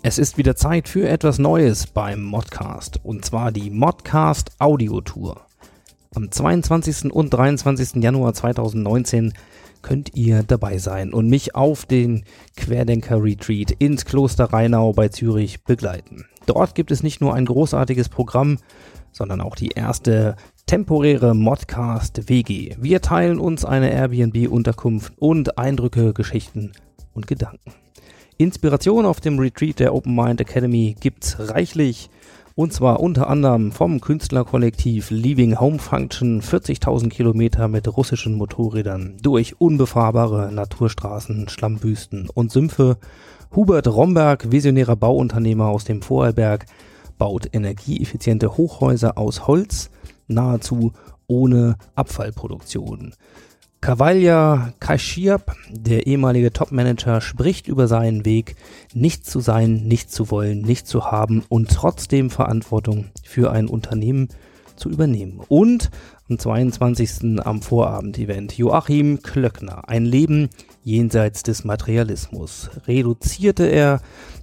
Es ist wieder Zeit für etwas Neues beim Modcast und zwar die Modcast Audio Tour. Am 22. und 23. Januar 2019 könnt ihr dabei sein und mich auf den Querdenker Retreat ins Kloster Rheinau bei Zürich begleiten. Dort gibt es nicht nur ein großartiges Programm, sondern auch die erste temporäre Modcast WG. Wir teilen uns eine Airbnb-Unterkunft und Eindrücke, Geschichten und Gedanken. Inspiration auf dem Retreat der Open Mind Academy gibt's reichlich. Und zwar unter anderem vom Künstlerkollektiv Leaving Home Function 40.000 Kilometer mit russischen Motorrädern durch unbefahrbare Naturstraßen, Schlammbüsten und Sümpfe. Hubert Romberg, visionärer Bauunternehmer aus dem Vorarlberg, baut energieeffiziente Hochhäuser aus Holz, nahezu ohne Abfallproduktion. Kavalja Kashiap, der ehemalige Topmanager, spricht über seinen Weg, nicht zu sein, nicht zu wollen, nicht zu haben und trotzdem Verantwortung für ein Unternehmen zu übernehmen. Und am 22. am Vorabend-Event Joachim Klöckner, ein Leben jenseits des Materialismus. Reduzierte er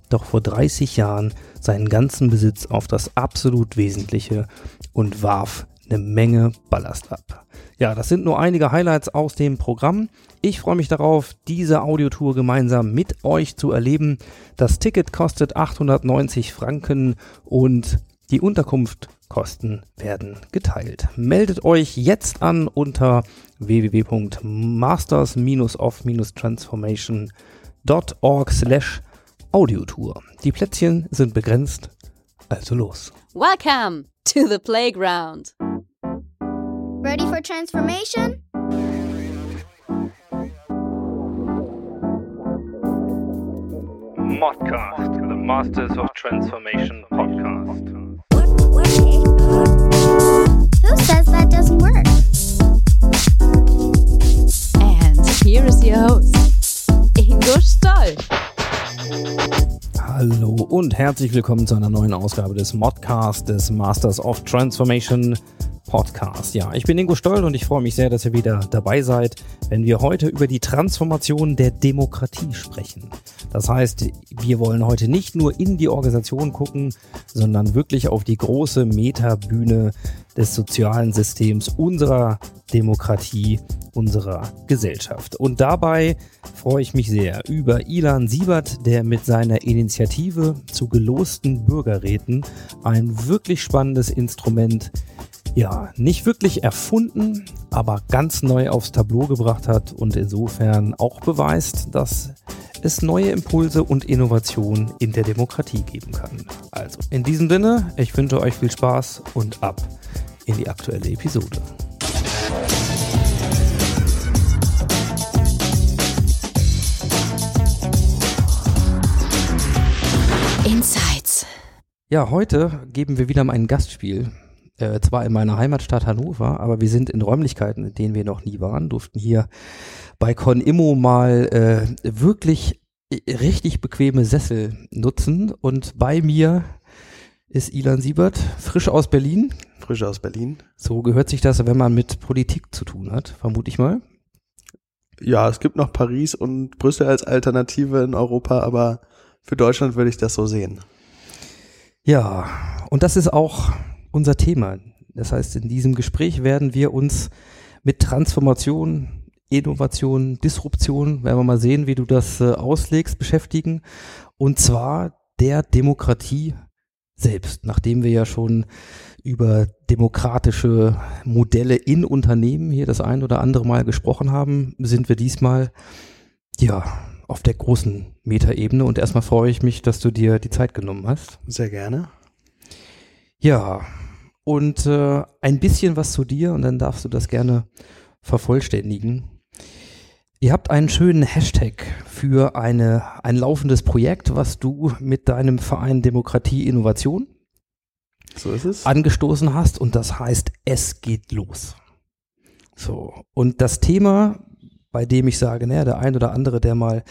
doch vor 30 Jahren seinen ganzen Besitz auf das absolut Wesentliche und warf eine Menge Ballast ab. Ja, das sind nur einige Highlights aus dem Programm. Ich freue mich darauf, diese Audiotour gemeinsam mit euch zu erleben. Das Ticket kostet 890 Franken und die Unterkunftkosten werden geteilt. Meldet euch jetzt an unter www.masters-of-transformation.org slash Audiotour. Die Plätzchen sind begrenzt, also los. Welcome to the playground. Ready for transformation? Modcast, the Masters of Transformation podcast. Who says that doesn't work? And here is your host, Ingo Stoll. Hallo und herzlich willkommen zu einer neuen Ausgabe des Modcast des Masters of Transformation Podcast. Ja, ich bin Ingo Stoll und ich freue mich sehr, dass ihr wieder dabei seid, wenn wir heute über die Transformation der Demokratie sprechen. Das heißt, wir wollen heute nicht nur in die Organisation gucken, sondern wirklich auf die große Metabühne des sozialen Systems unserer Demokratie, unserer Gesellschaft. Und dabei freue ich mich sehr über Ilan Siebert, der mit seiner Initiative zu gelosten Bürgerräten ein wirklich spannendes Instrument ja, nicht wirklich erfunden, aber ganz neu aufs Tableau gebracht hat und insofern auch beweist, dass es neue Impulse und Innovationen in der Demokratie geben kann. Also, in diesem Sinne, ich wünsche euch viel Spaß und ab in die aktuelle Episode. Insights. Ja, heute geben wir wieder mal ein Gastspiel äh, zwar in meiner Heimatstadt Hannover, aber wir sind in Räumlichkeiten, in denen wir noch nie waren, durften hier bei Conimmo mal äh, wirklich richtig bequeme Sessel nutzen und bei mir ist Ilan Siebert, frisch aus Berlin. Frisch aus Berlin. So gehört sich das, wenn man mit Politik zu tun hat, vermute ich mal. Ja, es gibt noch Paris und Brüssel als Alternative in Europa, aber für Deutschland würde ich das so sehen. Ja, und das ist auch unser Thema. Das heißt, in diesem Gespräch werden wir uns mit Transformation, Innovation, Disruption, werden wir mal sehen, wie du das äh, auslegst, beschäftigen. Und zwar der Demokratie selbst, nachdem wir ja schon über demokratische Modelle in Unternehmen hier das ein oder andere Mal gesprochen haben, sind wir diesmal ja auf der großen Metaebene und erstmal freue ich mich, dass du dir die Zeit genommen hast. Sehr gerne. Ja, und äh, ein bisschen was zu dir und dann darfst du das gerne vervollständigen. Ihr habt einen schönen Hashtag für eine, ein laufendes Projekt, was du mit deinem Verein Demokratie Innovation so ist es. angestoßen hast und das heißt, es geht los. So, und das Thema, bei dem ich sage, naja, der ein oder andere, der mal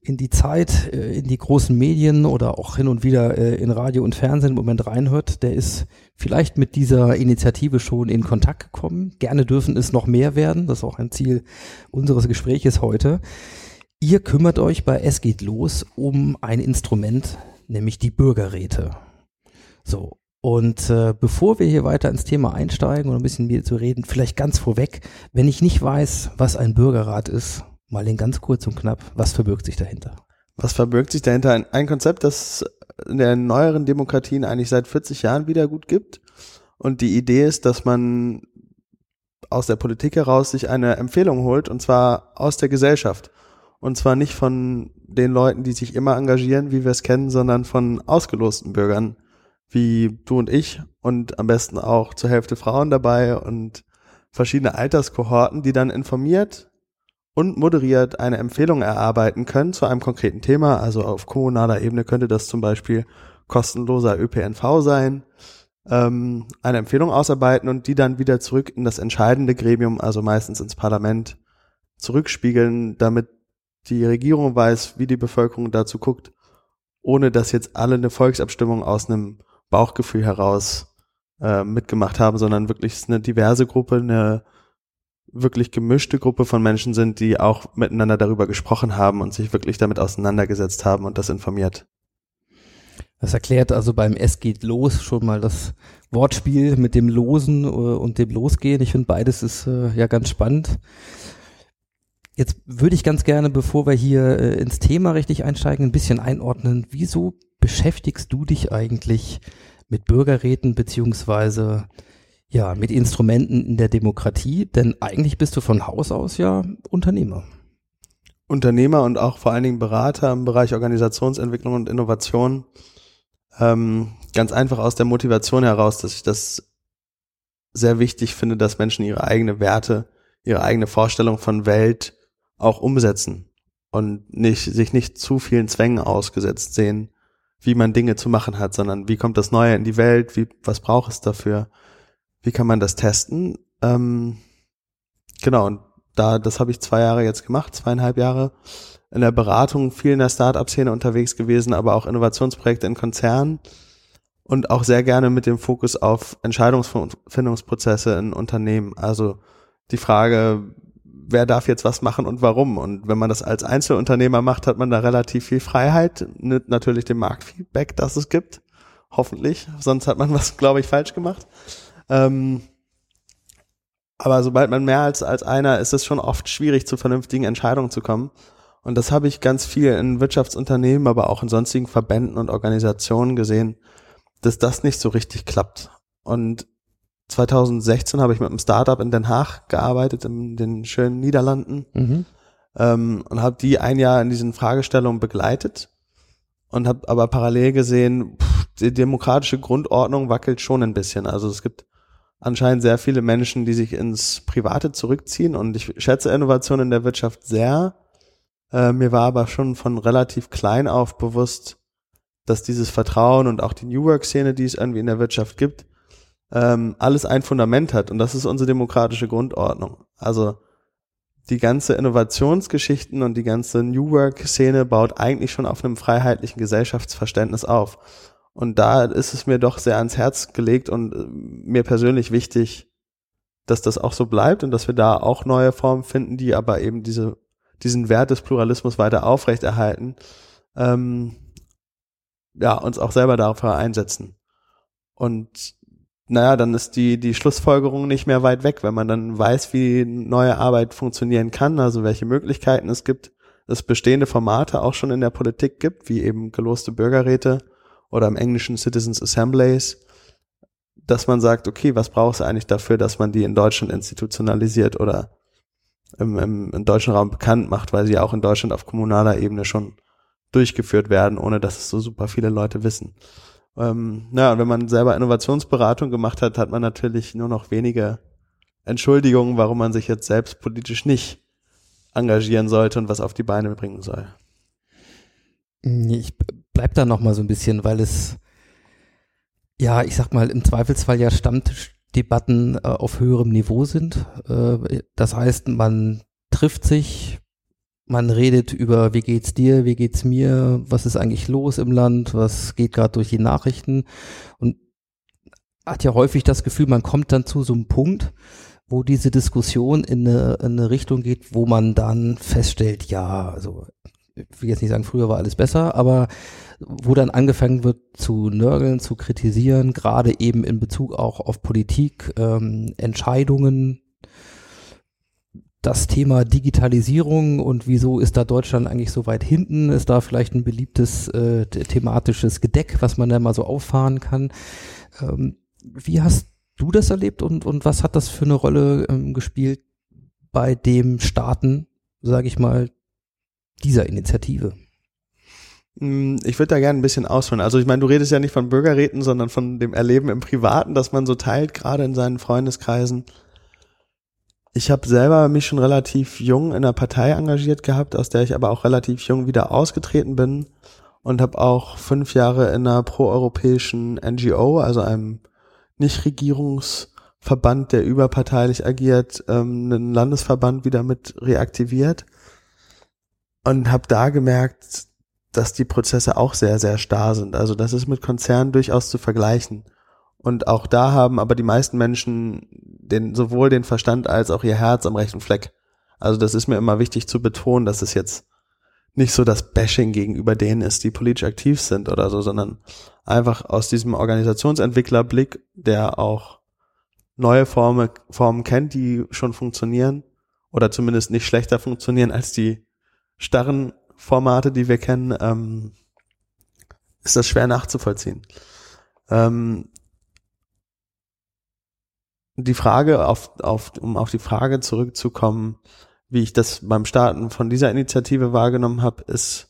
in die Zeit, äh, in die großen Medien oder auch hin und wieder äh, in Radio und Fernsehen im Moment reinhört, der ist vielleicht mit dieser Initiative schon in Kontakt gekommen. Gerne dürfen es noch mehr werden. Das ist auch ein Ziel unseres Gespräches heute. Ihr kümmert euch bei Es geht los um ein Instrument nämlich die Bürgerräte. So. Und äh, bevor wir hier weiter ins Thema einsteigen und ein bisschen mehr zu reden, vielleicht ganz vorweg, wenn ich nicht weiß, was ein Bürgerrat ist, mal in ganz kurz und knapp, was verbirgt sich dahinter? Was verbirgt sich dahinter? Ein, ein Konzept, das in den neueren Demokratien eigentlich seit 40 Jahren wieder gut gibt. Und die Idee ist, dass man aus der Politik heraus sich eine Empfehlung holt, und zwar aus der Gesellschaft. Und zwar nicht von den Leuten, die sich immer engagieren, wie wir es kennen, sondern von ausgelosten Bürgern, wie du und ich und am besten auch zur Hälfte Frauen dabei und verschiedene Alterskohorten, die dann informiert und moderiert eine Empfehlung erarbeiten können zu einem konkreten Thema. Also auf kommunaler Ebene könnte das zum Beispiel kostenloser ÖPNV sein, ähm, eine Empfehlung ausarbeiten und die dann wieder zurück in das entscheidende Gremium, also meistens ins Parlament, zurückspiegeln, damit die Regierung weiß, wie die Bevölkerung dazu guckt, ohne dass jetzt alle eine Volksabstimmung aus einem Bauchgefühl heraus äh, mitgemacht haben, sondern wirklich eine diverse Gruppe, eine wirklich gemischte Gruppe von Menschen sind, die auch miteinander darüber gesprochen haben und sich wirklich damit auseinandergesetzt haben und das informiert. Das erklärt also beim Es geht los schon mal das Wortspiel mit dem Losen äh, und dem Losgehen. Ich finde beides ist äh, ja ganz spannend. Jetzt würde ich ganz gerne, bevor wir hier äh, ins Thema richtig einsteigen, ein bisschen einordnen. Wieso beschäftigst du dich eigentlich mit Bürgerräten beziehungsweise ja, mit Instrumenten in der Demokratie, denn eigentlich bist du von Haus aus ja Unternehmer. Unternehmer und auch vor allen Dingen Berater im Bereich Organisationsentwicklung und Innovation. Ähm, ganz einfach aus der Motivation heraus, dass ich das sehr wichtig finde, dass Menschen ihre eigene Werte, ihre eigene Vorstellung von Welt auch umsetzen und nicht, sich nicht zu vielen Zwängen ausgesetzt sehen, wie man Dinge zu machen hat, sondern wie kommt das Neue in die Welt, wie, was braucht es dafür? Wie kann man das testen? Ähm, genau, und da, das habe ich zwei Jahre jetzt gemacht, zweieinhalb Jahre in der Beratung, viel in der Start-up-Szene unterwegs gewesen, aber auch Innovationsprojekte in Konzernen und auch sehr gerne mit dem Fokus auf Entscheidungsfindungsprozesse in Unternehmen. Also die Frage, wer darf jetzt was machen und warum? Und wenn man das als Einzelunternehmer macht, hat man da relativ viel Freiheit, nimmt natürlich dem Marktfeedback, das es gibt. Hoffentlich. Sonst hat man was, glaube ich, falsch gemacht. Ähm, aber sobald man mehr als, als einer, ist es schon oft schwierig, zu vernünftigen Entscheidungen zu kommen. Und das habe ich ganz viel in Wirtschaftsunternehmen, aber auch in sonstigen Verbänden und Organisationen gesehen, dass das nicht so richtig klappt. Und 2016 habe ich mit einem Startup in Den Haag gearbeitet, in den schönen Niederlanden, mhm. ähm, und habe die ein Jahr in diesen Fragestellungen begleitet und habe aber parallel gesehen, pff, die demokratische Grundordnung wackelt schon ein bisschen. Also es gibt anscheinend sehr viele Menschen, die sich ins Private zurückziehen und ich schätze Innovation in der Wirtschaft sehr. Äh, mir war aber schon von relativ klein auf bewusst, dass dieses Vertrauen und auch die New Work-Szene, die es irgendwie in der Wirtschaft gibt, ähm, alles ein Fundament hat und das ist unsere demokratische Grundordnung. Also die ganze Innovationsgeschichten und die ganze New Work-Szene baut eigentlich schon auf einem freiheitlichen Gesellschaftsverständnis auf. Und da ist es mir doch sehr ans Herz gelegt und äh, mir persönlich wichtig, dass das auch so bleibt und dass wir da auch neue Formen finden, die aber eben diese, diesen Wert des Pluralismus weiter aufrechterhalten, ähm, ja, uns auch selber dafür einsetzen. Und naja, dann ist die, die Schlussfolgerung nicht mehr weit weg, wenn man dann weiß, wie neue Arbeit funktionieren kann, also welche Möglichkeiten es gibt, es bestehende Formate auch schon in der Politik gibt, wie eben geloste Bürgerräte, oder im Englischen Citizens Assemblies, dass man sagt, okay, was brauchst du eigentlich dafür, dass man die in Deutschland institutionalisiert oder im, im, im deutschen Raum bekannt macht, weil sie auch in Deutschland auf kommunaler Ebene schon durchgeführt werden, ohne dass es so super viele Leute wissen. Ähm, und wenn man selber Innovationsberatung gemacht hat, hat man natürlich nur noch wenige Entschuldigungen, warum man sich jetzt selbst politisch nicht engagieren sollte und was auf die Beine bringen soll. Ich bleib da noch mal so ein bisschen, weil es ja, ich sag mal, im Zweifelsfall ja Stammtischdebatten äh, auf höherem Niveau sind. Äh, das heißt, man trifft sich, man redet über, wie geht's dir, wie geht's mir, was ist eigentlich los im Land, was geht gerade durch die Nachrichten? Und hat ja häufig das Gefühl, man kommt dann zu so einem Punkt, wo diese Diskussion in eine, in eine Richtung geht, wo man dann feststellt, ja, also ich will jetzt nicht sagen, früher war alles besser, aber wo dann angefangen wird zu nörgeln, zu kritisieren, gerade eben in Bezug auch auf Politik, ähm, Entscheidungen, das Thema Digitalisierung und wieso ist da Deutschland eigentlich so weit hinten? Ist da vielleicht ein beliebtes äh, thematisches Gedeck, was man da mal so auffahren kann? Ähm, wie hast du das erlebt und, und was hat das für eine Rolle ähm, gespielt bei dem Starten, sage ich mal, dieser Initiative? Hm, Ich würde da gerne ein bisschen ausholen. Also ich meine, du redest ja nicht von Bürgerräten, sondern von dem Erleben im Privaten, das man so teilt, gerade in seinen Freundeskreisen. Ich habe selber mich schon relativ jung in einer Partei engagiert gehabt, aus der ich aber auch relativ jung wieder ausgetreten bin und habe auch fünf Jahre in einer proeuropäischen NGO, also einem Nichtregierungsverband, der überparteilich agiert, ähm, einen Landesverband wieder mit reaktiviert und habe da gemerkt, dass die Prozesse auch sehr, sehr starr sind. Also das ist mit Konzernen durchaus zu vergleichen. Und auch da haben aber die meisten Menschen den, sowohl den Verstand als auch ihr Herz am rechten Fleck. Also das ist mir immer wichtig zu betonen, dass es jetzt nicht so das Bashing gegenüber denen ist, die politisch aktiv sind oder so, sondern einfach aus diesem Organisationsentwicklerblick, der auch neue Formen, Formen kennt, die schon funktionieren oder zumindest nicht schlechter funktionieren als die starren Formate, die wir kennen, ähm, ist das schwer nachzuvollziehen. Ähm, die Frage, auf, auf, um auf die Frage zurückzukommen, wie ich das beim Starten von dieser Initiative wahrgenommen habe, ist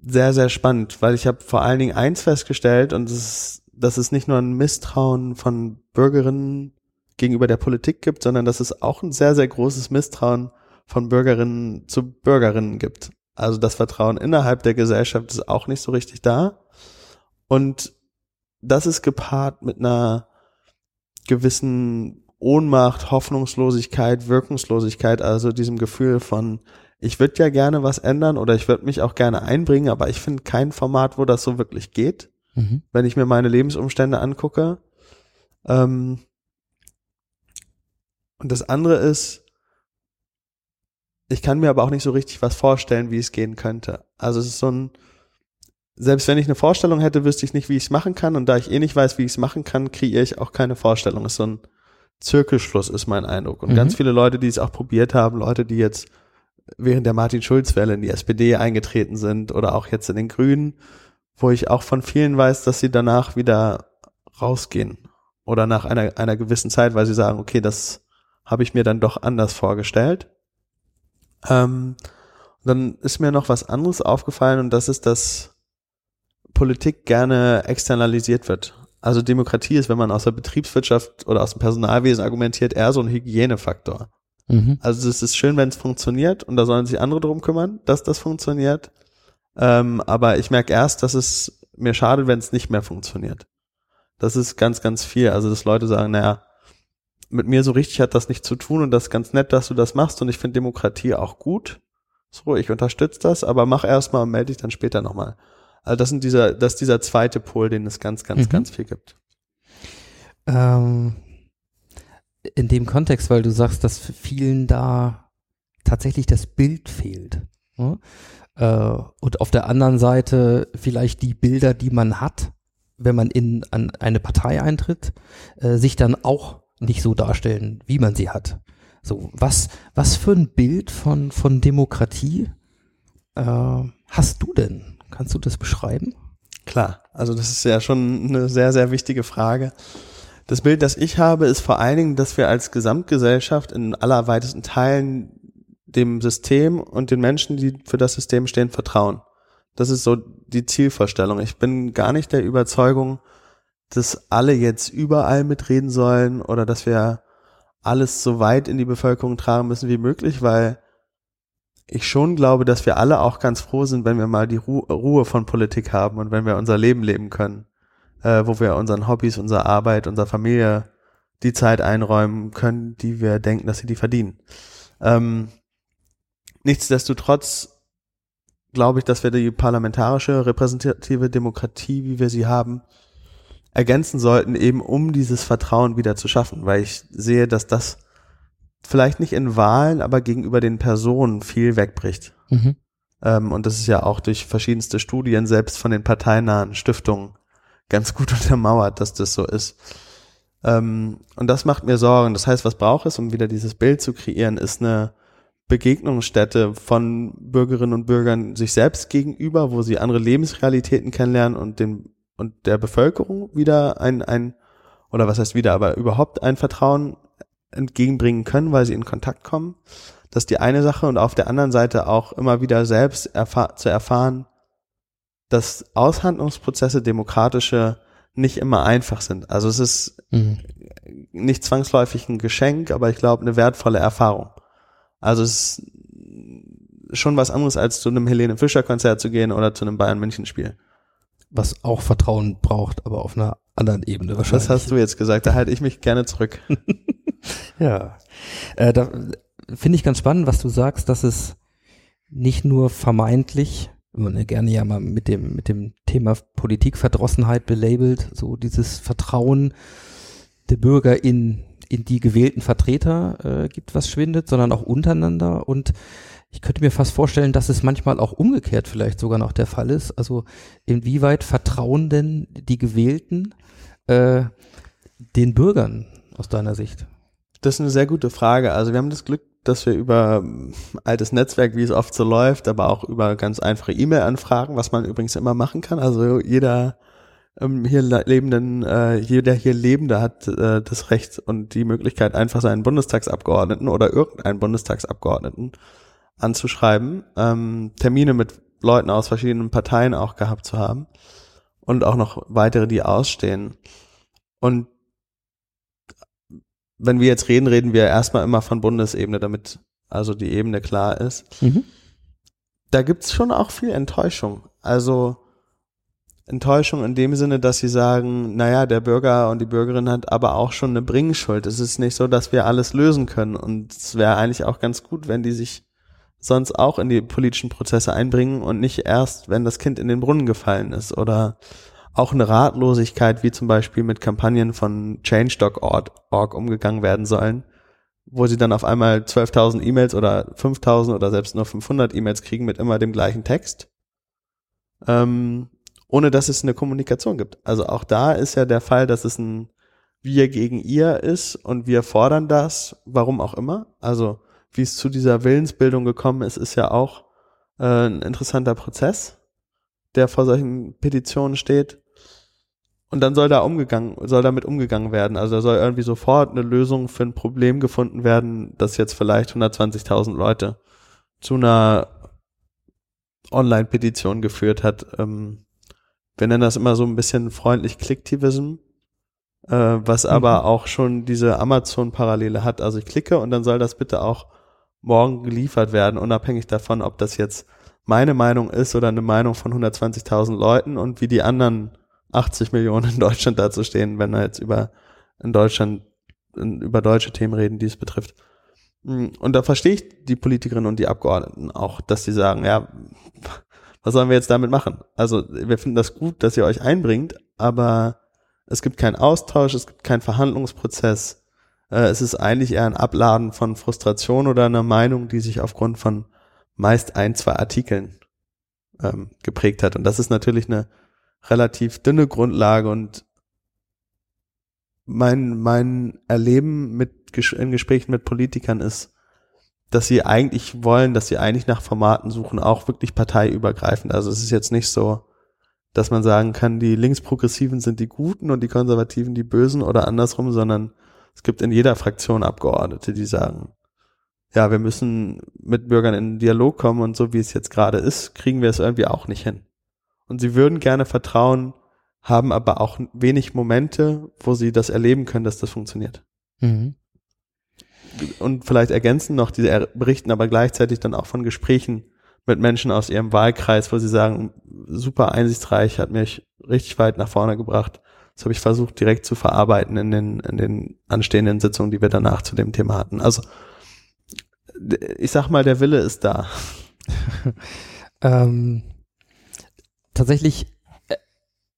sehr, sehr spannend, weil ich habe vor allen Dingen eins festgestellt und das ist, dass es nicht nur ein Misstrauen von Bürgerinnen gegenüber der Politik gibt, sondern dass es auch ein sehr, sehr großes Misstrauen von Bürgerinnen zu Bürgerinnen gibt. Also das Vertrauen innerhalb der Gesellschaft ist auch nicht so richtig da. Und das ist gepaart mit einer gewissen Ohnmacht, Hoffnungslosigkeit, Wirkungslosigkeit, also diesem Gefühl von, ich würde ja gerne was ändern oder ich würde mich auch gerne einbringen, aber ich finde kein Format, wo das so wirklich geht, Mhm. wenn ich mir meine Lebensumstände angucke. Ähm und das andere ist, ich kann mir aber auch nicht so richtig was vorstellen, wie es gehen könnte. Also es ist so ein, selbst wenn ich eine Vorstellung hätte, wüsste ich nicht, wie ich es machen kann. Und da ich eh nicht weiß, wie ich es machen kann, kreiere ich auch keine Vorstellung. Ist so ein Zirkelschluss, ist mein Eindruck. Und Mhm. ganz viele Leute, die es auch probiert haben, Leute, die jetzt während der Martin-Schulz-Welle in die SPD eingetreten sind oder auch jetzt in den Grünen, wo ich auch von vielen weiß, dass sie danach wieder rausgehen. Oder nach einer, einer gewissen Zeit, weil sie sagen, okay, das habe ich mir dann doch anders vorgestellt. Ähm, dann ist mir noch was anderes aufgefallen und das ist, dass Politik gerne externalisiert wird. Also Demokratie ist, wenn man aus der Betriebswirtschaft oder aus dem Personalwesen argumentiert, eher so ein Hygienefaktor. Mhm. Also es ist schön, wenn es funktioniert und da sollen sich andere drum kümmern, dass das funktioniert. Ähm, aber ich merke erst, dass es mir schadet, wenn es nicht mehr funktioniert. Das ist ganz, ganz viel. Also dass Leute sagen, naja, mit mir so richtig hat das nichts zu tun und das ist ganz nett, dass du das machst und ich finde Demokratie auch gut. So, ich unterstütze das, aber mach erstmal und melde dich dann später nochmal. Also das sind dieser, das ist dieser zweite Pol, den es ganz, ganz, Mhm. ganz viel gibt. Ähm, in dem Kontext, weil du sagst, dass vielen da tatsächlich das Bild fehlt. Ne? Äh, und auf der anderen Seite vielleicht die Bilder, die man hat, wenn man in an eine Partei eintritt, äh, sich dann auch nicht so darstellen, wie man sie hat. So, was, was für ein Bild von, von Demokratie äh, hast du denn? Kannst du das beschreiben? Klar, also das ist ja schon eine sehr, sehr wichtige Frage. Das Bild, das ich habe, ist vor allen Dingen, dass wir als Gesamtgesellschaft in allerweitesten Teilen dem System und den Menschen, die für das System stehen, vertrauen. Das ist so die Zielvorstellung. Ich bin gar nicht der Überzeugung, dass alle jetzt überall mitreden sollen oder dass wir alles so weit in die Bevölkerung tragen müssen wie möglich, weil ich schon glaube, dass wir alle auch ganz froh sind, wenn wir mal die Ru Ruhe von Politik haben und wenn wir unser Leben leben können, äh, wo wir unseren Hobbys, unserer Arbeit, unserer Familie die Zeit einräumen können, die wir denken, dass sie die verdienen. Ähm, nichtsdestotrotz glaube ich, dass wir die parlamentarische repräsentative Demokratie, wie wir sie haben, ergänzen sollten, eben um dieses Vertrauen wieder zu schaffen, weil ich sehe, dass das vielleicht nicht in Wahlen, aber gegenüber den Personen viel wegbricht. Mhm. Ähm, und das ist ja auch durch verschiedenste Studien, selbst von den parteinahen Stiftungen, ganz gut untermauert, dass das so ist. Ähm, und das macht mir Sorgen. Das heißt, was braucht es, um wieder dieses Bild zu kreieren, ist eine Begegnungsstätte von Bürgerinnen und Bürgern sich selbst gegenüber, wo sie andere Lebensrealitäten kennenlernen und den und der Bevölkerung wieder ein, ein oder was heißt wieder, aber überhaupt ein Vertrauen entgegenbringen können, weil sie in Kontakt kommen. Das ist die eine Sache und auf der anderen Seite auch immer wieder selbst erfahr zu erfahren, dass Aushandlungsprozesse demokratische nicht immer einfach sind. Also es ist Mhm. nicht zwangsläufig ein Geschenk, aber ich glaube eine wertvolle Erfahrung. Also es ist schon was anderes als zu einem Helene Fischer Konzert zu gehen oder zu einem Bayern München Spiel. Was auch Vertrauen braucht, aber auf einer anderen Ebene wahrscheinlich. Das hast du jetzt gesagt, da halte ich mich gerne zurück. Ja. Äh, da finde ich ganz spannend, was du sagst, dass es nicht nur vermeintlich, gerne ja mal mit dem, mit dem Thema Politikverdrossenheit belabelt, so dieses Vertrauen der Bürger in, in die gewählten Vertreter äh, gibt, was schwindet, sondern auch untereinander. Und ich könnte mir fast vorstellen, dass es manchmal auch umgekehrt vielleicht sogar noch der Fall ist. Also inwieweit vertrauen denn die Gewählten äh, den Bürgern aus deiner Sicht? Das ist eine sehr gute Frage. Also wir haben das Glück, dass wir über ähm, altes Netzwerk, wie es oft so läuft, aber auch über ganz einfache E-Mail-Anfragen, was man übrigens immer machen kann. Also jeder ähm, hier le- lebenden, äh, jeder hier Lebende hat äh, das Recht und die Möglichkeit, einfach seinen Bundestagsabgeordneten oder irgendeinen Bundestagsabgeordneten anzuschreiben, ähm, Termine mit Leuten aus verschiedenen Parteien auch gehabt zu haben und auch noch weitere, die ausstehen. Und wenn wir jetzt reden, reden wir erstmal immer von Bundesebene, damit also die Ebene klar ist. Da gibt's schon auch viel Enttäuschung. Also Enttäuschung in dem Sinne, dass sie sagen, naja, der Bürger und die Bürgerin hat aber auch schon eine Bringschuld. Es ist nicht so, dass wir alles lösen können. Und es wäre eigentlich auch ganz gut, wenn die sich sonst auch in die politischen Prozesse einbringen und nicht erst, wenn das Kind in den Brunnen gefallen ist oder auch eine Ratlosigkeit, wie zum Beispiel mit Kampagnen von Change.org umgegangen werden sollen, wo sie dann auf einmal 12.000 E-Mails oder 5.000 oder selbst nur 500 E-Mails kriegen mit immer dem gleichen Text, ähm, ohne dass es eine Kommunikation gibt. Also auch da ist ja der Fall, dass es ein Wir gegen ihr ist und wir fordern das, warum auch immer. Also wie es zu dieser Willensbildung gekommen ist, ist ja auch äh, ein interessanter Prozess, der vor solchen Petitionen steht. Und dann soll da umgegangen, soll damit umgegangen werden. Also da soll irgendwie sofort eine Lösung für ein Problem gefunden werden, das jetzt vielleicht 120.000 Leute zu einer Online-Petition geführt hat. Ähm, wir nennen das immer so ein bisschen freundlich Clicktivism, äh, was aber auch schon diese Amazon-Parallele hat. Also ich klicke und dann soll das bitte auch morgen geliefert werden, unabhängig davon, ob das jetzt meine Meinung ist oder eine Meinung von 120.000 Leuten und wie die anderen 80 Millionen in Deutschland dazu stehen, wenn wir jetzt über in Deutschland über deutsche Themen reden, die es betrifft. Mm, Und da verstehe ich die Politikerinnen und die Abgeordneten auch, dass sie sagen, ja, was sollen wir jetzt damit machen? Also wir finden das gut, dass ihr euch einbringt, aber es gibt keinen Austausch, es gibt keinen Verhandlungsprozess. Äh, Es ist eigentlich eher ein Abladen von Frustration oder einer Meinung, die sich aufgrund von meist ein, zwei Artikeln ähm, geprägt hat. Und das ist natürlich eine relativ dünne Grundlage und mein, mein Erleben mit, in Gesprächen mit Politikern ist, dass sie eigentlich wollen, dass sie eigentlich nach Formaten suchen, auch wirklich parteiübergreifend. Also es ist jetzt nicht so, dass man sagen kann, die Linksprogressiven sind die Guten und die Konservativen die Bösen oder andersrum, sondern es gibt in jeder Fraktion Abgeordnete, die sagen, ja, wir müssen mit Bürgern in den Dialog kommen und so wie es jetzt gerade ist, kriegen wir es irgendwie auch nicht hin. Und sie würden gerne Vertrauen, haben aber auch wenig Momente, wo sie das erleben können, dass das funktioniert. Mhm. Und vielleicht ergänzen noch, die er- berichten aber gleichzeitig dann auch von Gesprächen mit Menschen aus ihrem Wahlkreis, wo sie sagen, super einsichtsreich, hat mich richtig weit nach vorne gebracht. Das habe ich versucht direkt zu verarbeiten in den, in den anstehenden Sitzungen, die wir danach zu dem Thema hatten. Also ich sag mal, der Wille ist da. Ähm, tatsächlich,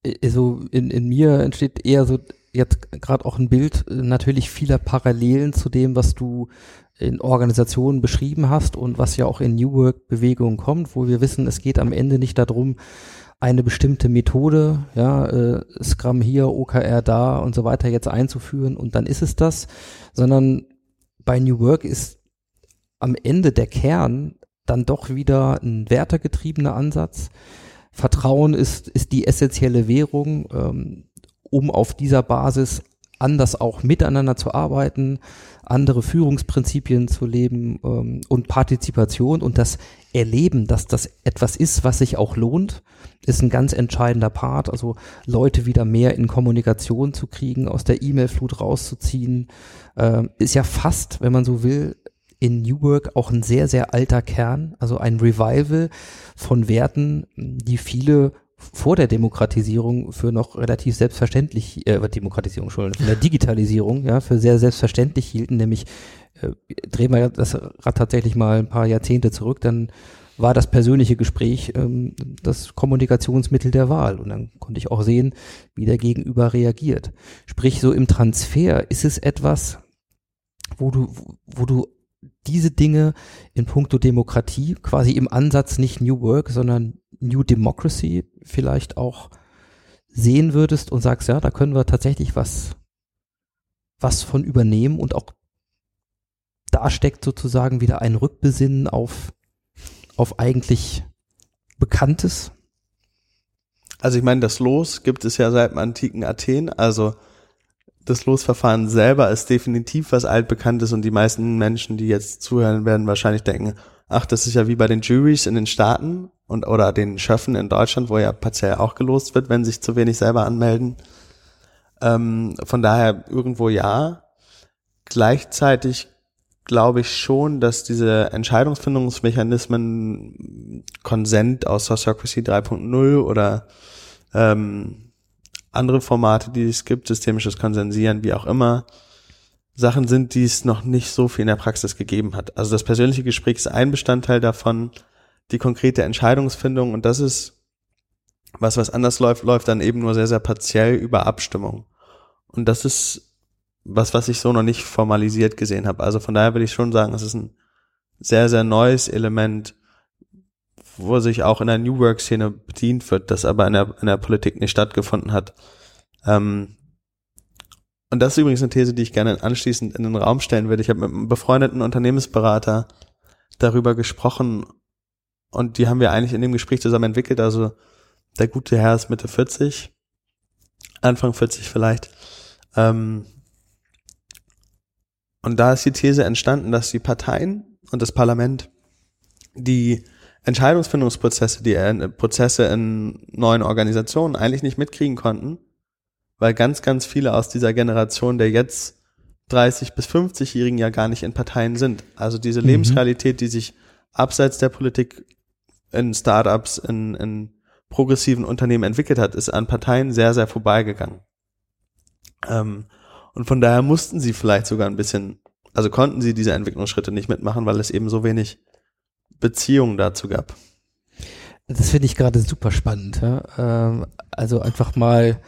äh, äh, so in, in mir entsteht eher so, jetzt gerade auch ein Bild äh, natürlich vieler Parallelen zu dem, was du in Organisationen beschrieben hast und was ja auch in New Work Bewegungen kommt, wo wir wissen, es geht am Ende nicht darum, eine bestimmte Methode, ja, äh, Scrum hier, OKR da und so weiter jetzt einzuführen und dann ist es das, sondern bei New Work ist am Ende der Kern dann doch wieder ein wertegetriebener Ansatz. Vertrauen ist, ist die essentielle Währung, ähm, um auf dieser Basis anders auch miteinander zu arbeiten, andere Führungsprinzipien zu leben ähm, und Partizipation und das Erleben, dass das etwas ist, was sich auch lohnt, ist ein ganz entscheidender Part. Also Leute wieder mehr in Kommunikation zu kriegen, aus der E-Mail-Flut rauszuziehen, äh, ist ja fast, wenn man so will, in New Work auch ein sehr, sehr alter Kern, also ein Revival von Werten, die viele vor der Demokratisierung für noch relativ selbstverständlich, äh, Demokratisierung, schon, von der Digitalisierung, ja, für sehr selbstverständlich hielten, nämlich äh, drehen wir das Rad tatsächlich mal ein paar Jahrzehnte zurück, dann war das persönliche Gespräch ähm, das Kommunikationsmittel der Wahl. Und dann konnte ich auch sehen, wie der Gegenüber reagiert. Sprich, so im Transfer ist es etwas, wo du, wo du diese Dinge in puncto Demokratie quasi im Ansatz nicht New Work, sondern New Democracy vielleicht auch sehen würdest und sagst, ja, da können wir tatsächlich was, was von übernehmen und auch da steckt sozusagen wieder ein Rückbesinnen auf, auf eigentlich Bekanntes. Also ich meine, das Los gibt es ja seit dem antiken Athen, also das Losverfahren selber ist definitiv was altbekanntes und die meisten Menschen, die jetzt zuhören, werden wahrscheinlich denken, ach, das ist ja wie bei den Juries in den Staaten und oder den Schöffen in Deutschland, wo ja partiell auch gelost wird, wenn sich zu wenig selber anmelden. Ähm, von daher irgendwo ja. Gleichzeitig glaube ich schon, dass diese Entscheidungsfindungsmechanismen Konsent aus Sociocracy 3.0 oder ähm, andere Formate, die es gibt, systemisches Konsensieren, wie auch immer, Sachen sind, die es noch nicht so viel in der Praxis gegeben hat. Also das persönliche Gespräch ist ein Bestandteil davon, die konkrete Entscheidungsfindung und das ist was, was anders läuft, läuft dann eben nur sehr, sehr partiell über Abstimmung. Und das ist was, was ich so noch nicht formalisiert gesehen habe. Also von daher würde ich schon sagen, es ist ein sehr, sehr neues Element, wo sich auch in der New Work-Szene bedient wird, das aber in der, in der Politik nicht stattgefunden hat. Ähm, und das ist übrigens eine These, die ich gerne anschließend in den Raum stellen würde. Ich habe mit einem befreundeten Unternehmensberater darüber gesprochen und die haben wir eigentlich in dem Gespräch zusammen entwickelt. Also der gute Herr ist Mitte 40, Anfang 40 vielleicht. Ähm, und da ist die These entstanden, dass die Parteien und das Parlament die Entscheidungsfindungsprozesse, die äh, Prozesse in neuen Organisationen eigentlich nicht mitkriegen konnten, weil ganz, ganz viele aus dieser Generation der jetzt 30 bis 50-Jährigen ja gar nicht in Parteien sind. Also diese mhm. Lebensrealität, die sich abseits der Politik in Startups, in, in progressiven Unternehmen entwickelt hat, ist an Parteien sehr, sehr vorbeigegangen. Ähm, und von daher mussten sie vielleicht sogar ein bisschen, also konnten sie diese Entwicklungsschritte nicht mitmachen, weil es eben so wenig Beziehungen dazu gab. Das finde ich gerade super spannend. Ja? Ähm, also einfach mal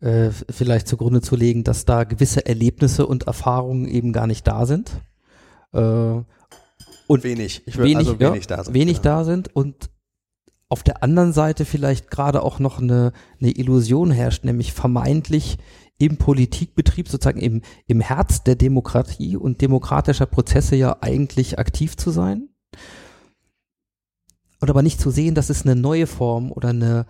äh, vielleicht zugrunde zu legen, dass da gewisse Erlebnisse und Erfahrungen eben gar nicht da sind. Äh, und wenig, ich wenig, also wenig ja, da sind. Wenig genau. da sind und auf der anderen Seite vielleicht gerade auch noch eine, eine Illusion herrscht, nämlich vermeintlich im Politikbetrieb, sozusagen im, im Herz der Demokratie und demokratischer Prozesse ja eigentlich aktiv zu sein. Und aber nicht zu sehen, dass es eine neue Form oder eine,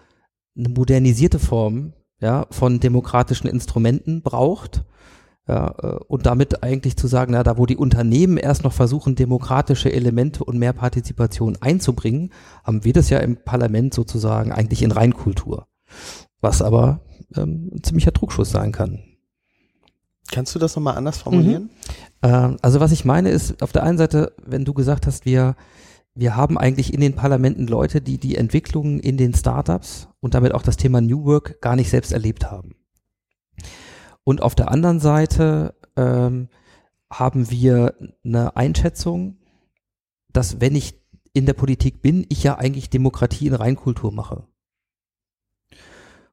eine modernisierte Form ja, von demokratischen Instrumenten braucht. Ja, äh, und damit eigentlich zu sagen, na, da wo die Unternehmen erst noch versuchen, demokratische Elemente und mehr Partizipation einzubringen, haben wir das ja im Parlament sozusagen eigentlich in Reinkultur. Was aber ähm, ein ziemlicher Druckschuss sein kann. Kannst du das nochmal anders formulieren? Mhm. Ähm, also was ich meine ist, auf der einen Seite, wenn du gesagt hast, wir, wir haben eigentlich in den Parlamenten Leute, die die Entwicklungen in den Startups und damit auch das Thema New Work gar nicht selbst erlebt haben. Und auf der anderen Seite ähm, haben wir eine Einschätzung, dass wenn ich in der Politik bin, ich ja eigentlich Demokratie in Reinkultur mache.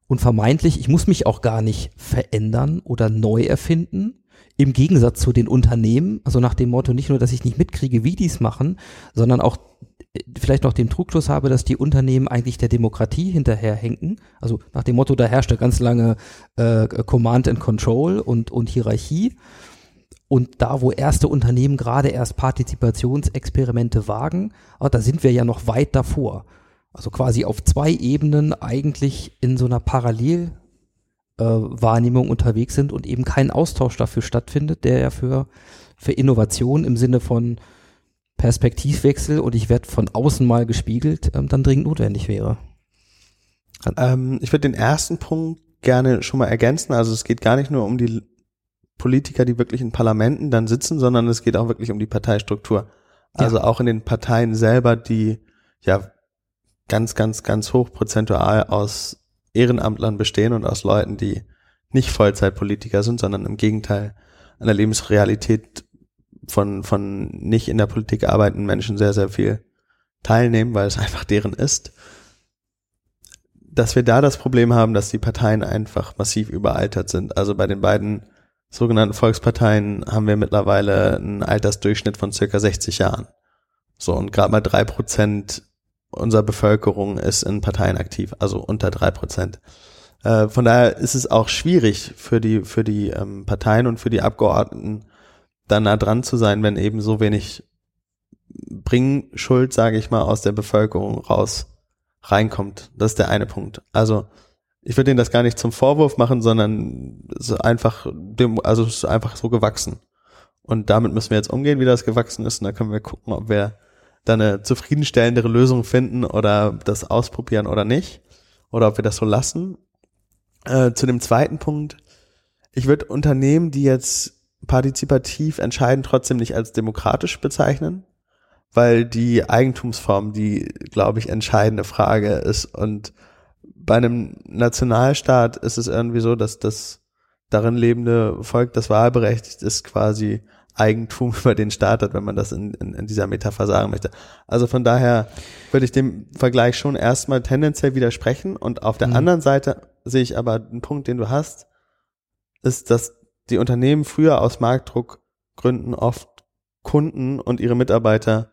Und vermeintlich, ich muss mich auch gar nicht verändern oder neu erfinden. Im Gegensatz zu den Unternehmen, also nach dem Motto nicht nur, dass ich nicht mitkriege, wie die es machen, sondern auch äh, vielleicht noch den Trugschluss habe, dass die Unternehmen eigentlich der Demokratie hinterherhinken. Also nach dem Motto, da herrschte ganz lange äh, Command and Control und, und Hierarchie. Und da, wo erste Unternehmen gerade erst Partizipationsexperimente wagen, ah, da sind wir ja noch weit davor. Also quasi auf zwei Ebenen eigentlich in so einer Parallelwahrnehmung äh, unterwegs sind und eben kein Austausch dafür stattfindet, der ja für, für Innovation im Sinne von Perspektivwechsel und ich werde von außen mal gespiegelt, ähm, dann dringend notwendig wäre. Ähm, ich würde den ersten Punkt gerne schon mal ergänzen. Also es geht gar nicht nur um die Politiker, die wirklich in Parlamenten dann sitzen, sondern es geht auch wirklich um die Parteistruktur. Also ja. auch in den Parteien selber, die ja ganz, ganz, ganz hoch prozentual aus Ehrenamtlern bestehen und aus Leuten, die nicht Vollzeitpolitiker sind, sondern im Gegenteil an der Lebensrealität von, von nicht in der Politik arbeitenden Menschen sehr, sehr viel teilnehmen, weil es einfach deren ist. Dass wir da das Problem haben, dass die Parteien einfach massiv überaltert sind. Also bei den beiden sogenannten Volksparteien haben wir mittlerweile einen Altersdurchschnitt von circa 60 Jahren. So, und gerade mal drei Prozent unserer Bevölkerung ist in Parteien aktiv, also unter drei Prozent. Äh, von daher ist es auch schwierig für die, für die ähm, Parteien und für die Abgeordneten, da nah dran zu sein, wenn eben so wenig Bringschuld, sage ich mal, aus der Bevölkerung raus reinkommt. Das ist der eine Punkt. Also ich würde Ihnen das gar nicht zum Vorwurf machen, sondern es ist einfach, also es ist einfach so gewachsen. Und damit müssen wir jetzt umgehen, wie das gewachsen ist. Und da können wir gucken, ob wir da eine zufriedenstellendere Lösung finden oder das ausprobieren oder nicht. Oder ob wir das so lassen. Äh, zu dem zweiten Punkt. Ich würde Unternehmen, die jetzt partizipativ entscheiden, trotzdem nicht als demokratisch bezeichnen, weil die Eigentumsform die, glaube ich, entscheidende Frage ist. Und bei einem Nationalstaat ist es irgendwie so, dass das darin lebende Volk, das wahlberechtigt ist, quasi Eigentum über den Staat hat, wenn man das in, in, in dieser Metapher sagen möchte. Also von daher würde ich dem Vergleich schon erstmal tendenziell widersprechen. Und auf der mhm. anderen Seite sehe ich aber den Punkt, den du hast, ist, dass die Unternehmen früher aus Marktdruckgründen oft Kunden und ihre Mitarbeiter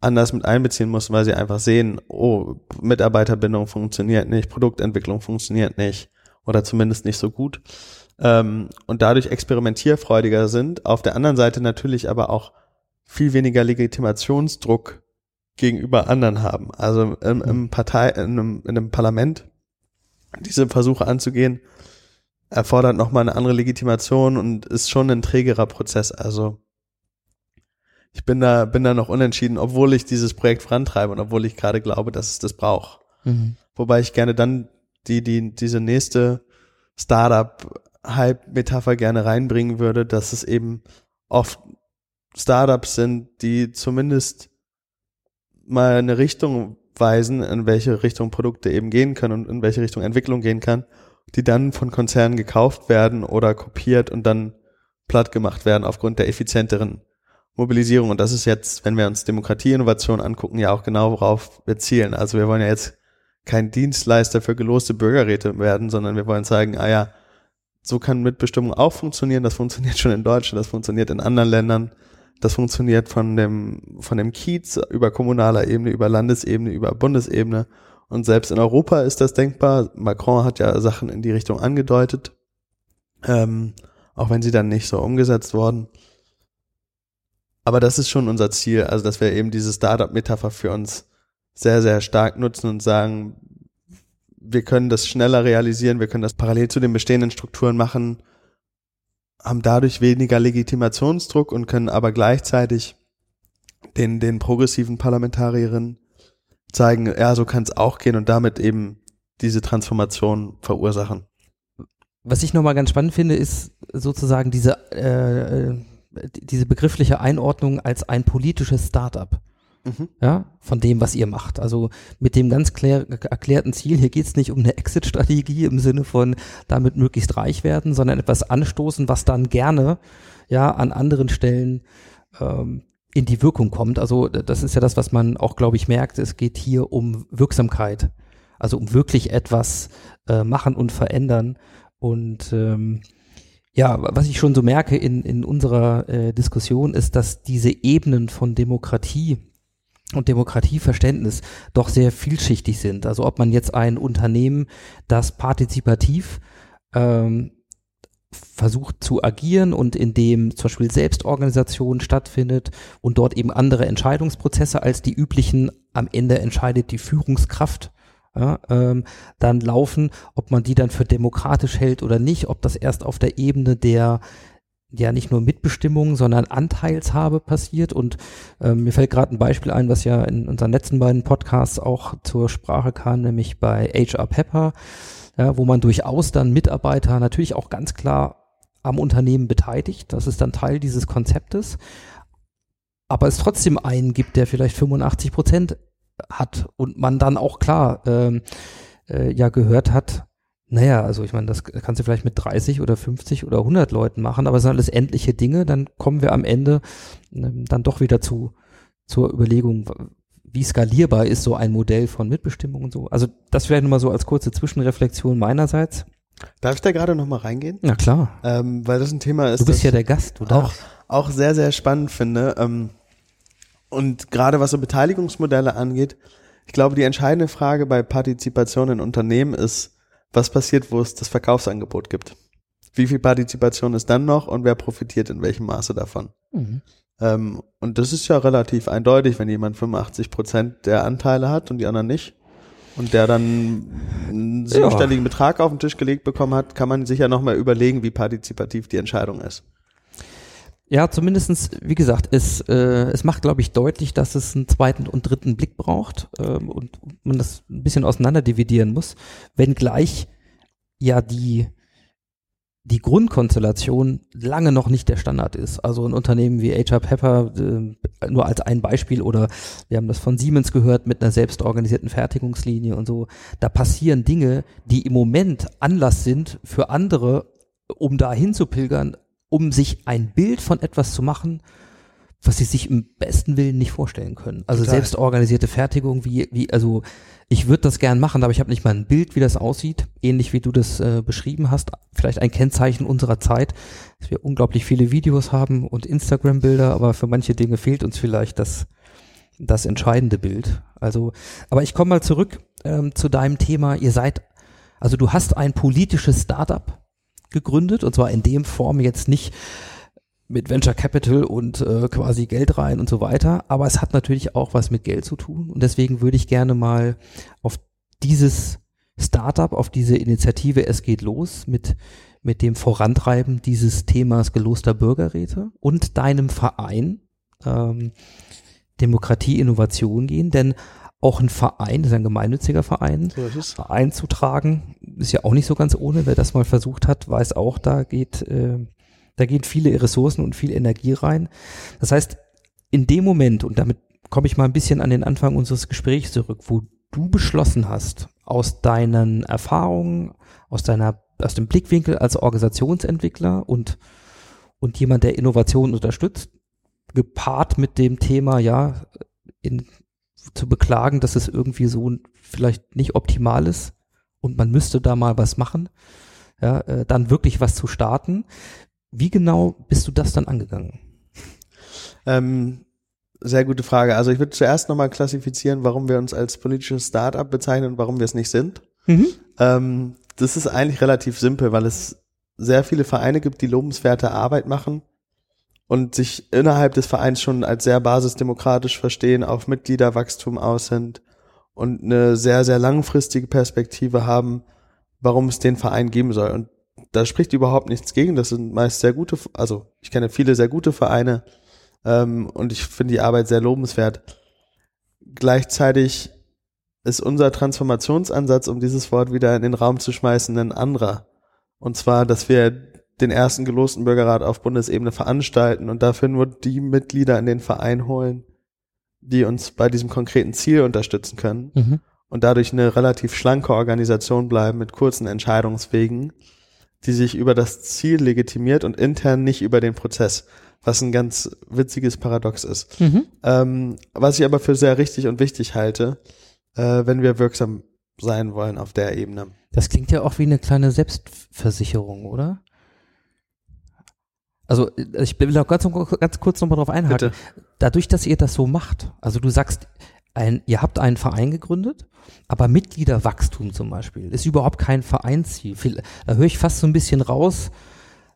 anders mit einbeziehen mussten, weil sie einfach sehen, oh, Mitarbeiterbindung funktioniert nicht, Produktentwicklung funktioniert nicht oder zumindest nicht so gut ähm, und dadurch experimentierfreudiger sind. Auf der anderen Seite natürlich aber auch viel weniger Legitimationsdruck gegenüber anderen haben. Also im, im Partei, in einem, in einem Parlament diese Versuche anzugehen, erfordert nochmal eine andere Legitimation und ist schon ein trägerer Prozess. Also ich bin da, bin da noch unentschieden, obwohl ich dieses Projekt vorantreibe und obwohl ich gerade glaube, dass es das braucht. Mhm. Wobei ich gerne dann die, die, diese nächste Startup Hype-Metapher gerne reinbringen würde, dass es eben oft Startups sind, die zumindest mal eine Richtung weisen, in welche Richtung Produkte eben gehen können und in welche Richtung Entwicklung gehen kann, die dann von Konzernen gekauft werden oder kopiert und dann platt gemacht werden aufgrund der effizienteren Mobilisierung. Und das ist jetzt, wenn wir uns Demokratieinnovation angucken, ja auch genau worauf wir zielen. Also wir wollen ja jetzt kein Dienstleister für geloste Bürgerräte werden, sondern wir wollen zeigen, ah ja, so kann Mitbestimmung auch funktionieren. Das funktioniert schon in Deutschland, das funktioniert in anderen Ländern. Das funktioniert von dem, von dem Kiez über kommunaler Ebene, über Landesebene, über Bundesebene. Und selbst in Europa ist das denkbar. Macron hat ja Sachen in die Richtung angedeutet, ähm, auch wenn sie dann nicht so umgesetzt wurden. Aber das ist schon unser Ziel, also dass wir eben diese Startup-Metapher für uns sehr, sehr stark nutzen und sagen, wir können das schneller realisieren, wir können das parallel zu den bestehenden Strukturen machen, haben dadurch weniger Legitimationsdruck und können aber gleichzeitig den, den progressiven Parlamentarierinnen zeigen, ja, so kann es auch gehen und damit eben diese Transformation verursachen. Was ich nochmal ganz spannend finde, ist sozusagen diese, äh, äh diese begriffliche Einordnung als ein politisches Startup mhm. ja, von dem, was ihr macht. Also mit dem ganz klär, erklärten Ziel, hier geht es nicht um eine Exit-Strategie im Sinne von damit möglichst reich werden, sondern etwas anstoßen, was dann gerne ja an anderen Stellen ähm, in die Wirkung kommt. Also das ist ja das, was man auch, glaube ich, merkt. Es geht hier um Wirksamkeit. Also um wirklich etwas äh, machen und verändern. Und ähm, ja, was ich schon so merke in, in unserer äh, Diskussion ist, dass diese Ebenen von Demokratie und Demokratieverständnis doch sehr vielschichtig sind. Also ob man jetzt ein Unternehmen, das partizipativ ähm, versucht zu agieren und in dem zum Beispiel Selbstorganisation stattfindet und dort eben andere Entscheidungsprozesse als die üblichen, am Ende entscheidet die Führungskraft ja, ähm, dann laufen, ob man die dann für demokratisch hält oder nicht, ob das erst auf der Ebene der ja nicht nur Mitbestimmung, sondern Anteilshabe passiert. Und ähm, mir fällt gerade ein Beispiel ein, was ja in unseren letzten beiden Podcasts auch zur Sprache kam, nämlich bei HR Pepper, ja, wo man durchaus dann Mitarbeiter natürlich auch ganz klar am Unternehmen beteiligt. Das ist dann Teil dieses Konzeptes. Aber es trotzdem einen gibt, der vielleicht 85 Prozent hat und man dann auch klar ähm, äh, ja gehört hat, naja, also ich meine, das kannst du vielleicht mit 30 oder 50 oder 100 Leuten machen, aber es sind alles endliche Dinge, dann kommen wir am Ende ähm, dann doch wieder zu zur Überlegung, wie skalierbar ist so ein Modell von Mitbestimmung und so. Also das vielleicht nochmal so als kurze Zwischenreflexion meinerseits. Darf ich da gerade nochmal reingehen? Na klar. Ähm, weil das ein Thema ist, Du bist ja der Gast, du auch, darfst. auch sehr, sehr spannend finde. Ähm, und gerade was so Beteiligungsmodelle angeht, ich glaube, die entscheidende Frage bei Partizipation in Unternehmen ist, was passiert, wo es das Verkaufsangebot gibt? Wie viel Partizipation ist dann noch und wer profitiert in welchem Maße davon? Mhm. Ähm, und das ist ja relativ eindeutig, wenn jemand 85 Prozent der Anteile hat und die anderen nicht. Und der dann einen siebenstelligen Betrag auf den Tisch gelegt bekommen hat, kann man sich ja nochmal überlegen, wie partizipativ die Entscheidung ist. Ja, zumindestens, wie gesagt, es, äh, es macht, glaube ich, deutlich, dass es einen zweiten und dritten Blick braucht ähm, und man das ein bisschen auseinander dividieren muss, wenngleich ja die, die Grundkonstellation lange noch nicht der Standard ist. Also ein Unternehmen wie HR Pepper, äh, nur als ein Beispiel, oder wir haben das von Siemens gehört mit einer selbstorganisierten Fertigungslinie und so, da passieren Dinge, die im Moment Anlass sind für andere, um da hinzupilgern, um sich ein Bild von etwas zu machen, was sie sich im besten Willen nicht vorstellen können. Also Total. selbstorganisierte Fertigung, wie, wie, also ich würde das gern machen, aber ich habe nicht mal ein Bild, wie das aussieht, ähnlich wie du das äh, beschrieben hast. Vielleicht ein Kennzeichen unserer Zeit, dass wir unglaublich viele Videos haben und Instagram-Bilder, aber für manche Dinge fehlt uns vielleicht das, das entscheidende Bild. Also, aber ich komme mal zurück ähm, zu deinem Thema. Ihr seid, also du hast ein politisches Startup gegründet und zwar in dem Form jetzt nicht mit Venture Capital und äh, quasi Geld rein und so weiter, aber es hat natürlich auch was mit Geld zu tun. Und deswegen würde ich gerne mal auf dieses Startup, auf diese Initiative Es geht los mit mit dem Vorantreiben dieses Themas geloster Bürgerräte und deinem Verein ähm, Demokratie Innovation gehen, denn auch ein Verein, das ist ein gemeinnütziger Verein, So einzutragen, ist ja auch nicht so ganz ohne. Wer das mal versucht hat, weiß auch, da geht, äh, da gehen viele Ressourcen und viel Energie rein. Das heißt, in dem Moment, und damit komme ich mal ein bisschen an den Anfang unseres Gesprächs zurück, wo du beschlossen hast, aus deinen Erfahrungen, aus deiner, aus dem Blickwinkel als Organisationsentwickler und, und jemand, der Innovation unterstützt, gepaart mit dem Thema, ja, in, zu beklagen, dass es irgendwie so vielleicht nicht optimal ist und man müsste da mal was machen, ja, äh, dann wirklich was zu starten. Wie genau bist du das dann angegangen? Ähm, sehr gute Frage. Also ich würde zuerst nochmal klassifizieren, warum wir uns als politisches Startup bezeichnen und warum wir es nicht sind. Ähm, das ist eigentlich relativ simpel, weil es sehr viele Vereine gibt, die lobenswerte Arbeit machen und sich innerhalb des Vereins schon als sehr basisdemokratisch verstehen, auf Mitgliederwachstum aus sind und eine sehr, sehr langfristige Perspektive haben, warum es den Verein geben soll. Und da spricht überhaupt nichts gegen. Das sind meist sehr gute, also ich kenne viele sehr gute Vereine ähm, und ich finde die Arbeit sehr lobenswert. Gleichzeitig ist unser Transformationsansatz, um dieses Wort wieder in den Raum zu schmeißen, ein anderer. Und zwar, dass wir den ersten gelosten Bürgerrat auf Bundesebene veranstalten und dafür nur die Mitglieder in den Verein holen, die uns bei diesem konkreten Ziel unterstützen können Mhm. und dadurch eine relativ schlanke Organisation bleiben mit kurzen Entscheidungswegen, die sich über das Ziel legitimiert und intern nicht über den Prozess, was ein ganz witziges Paradox ist. Mhm. Ähm, was ich aber für sehr richtig und wichtig halte, äh, wenn wir wirksam sein wollen auf der Ebene. Das klingt ja auch wie eine kleine Selbstversicherung, oder? Also ich will auch ganz, ganz kurz nochmal drauf einhaken. Bitte. Dadurch, dass ihr das so macht, also du sagst, ein, ihr habt einen Verein gegründet, aber Mitgliederwachstum zum Beispiel ist überhaupt kein Vereinsziel. Da höre ich fast so ein bisschen raus,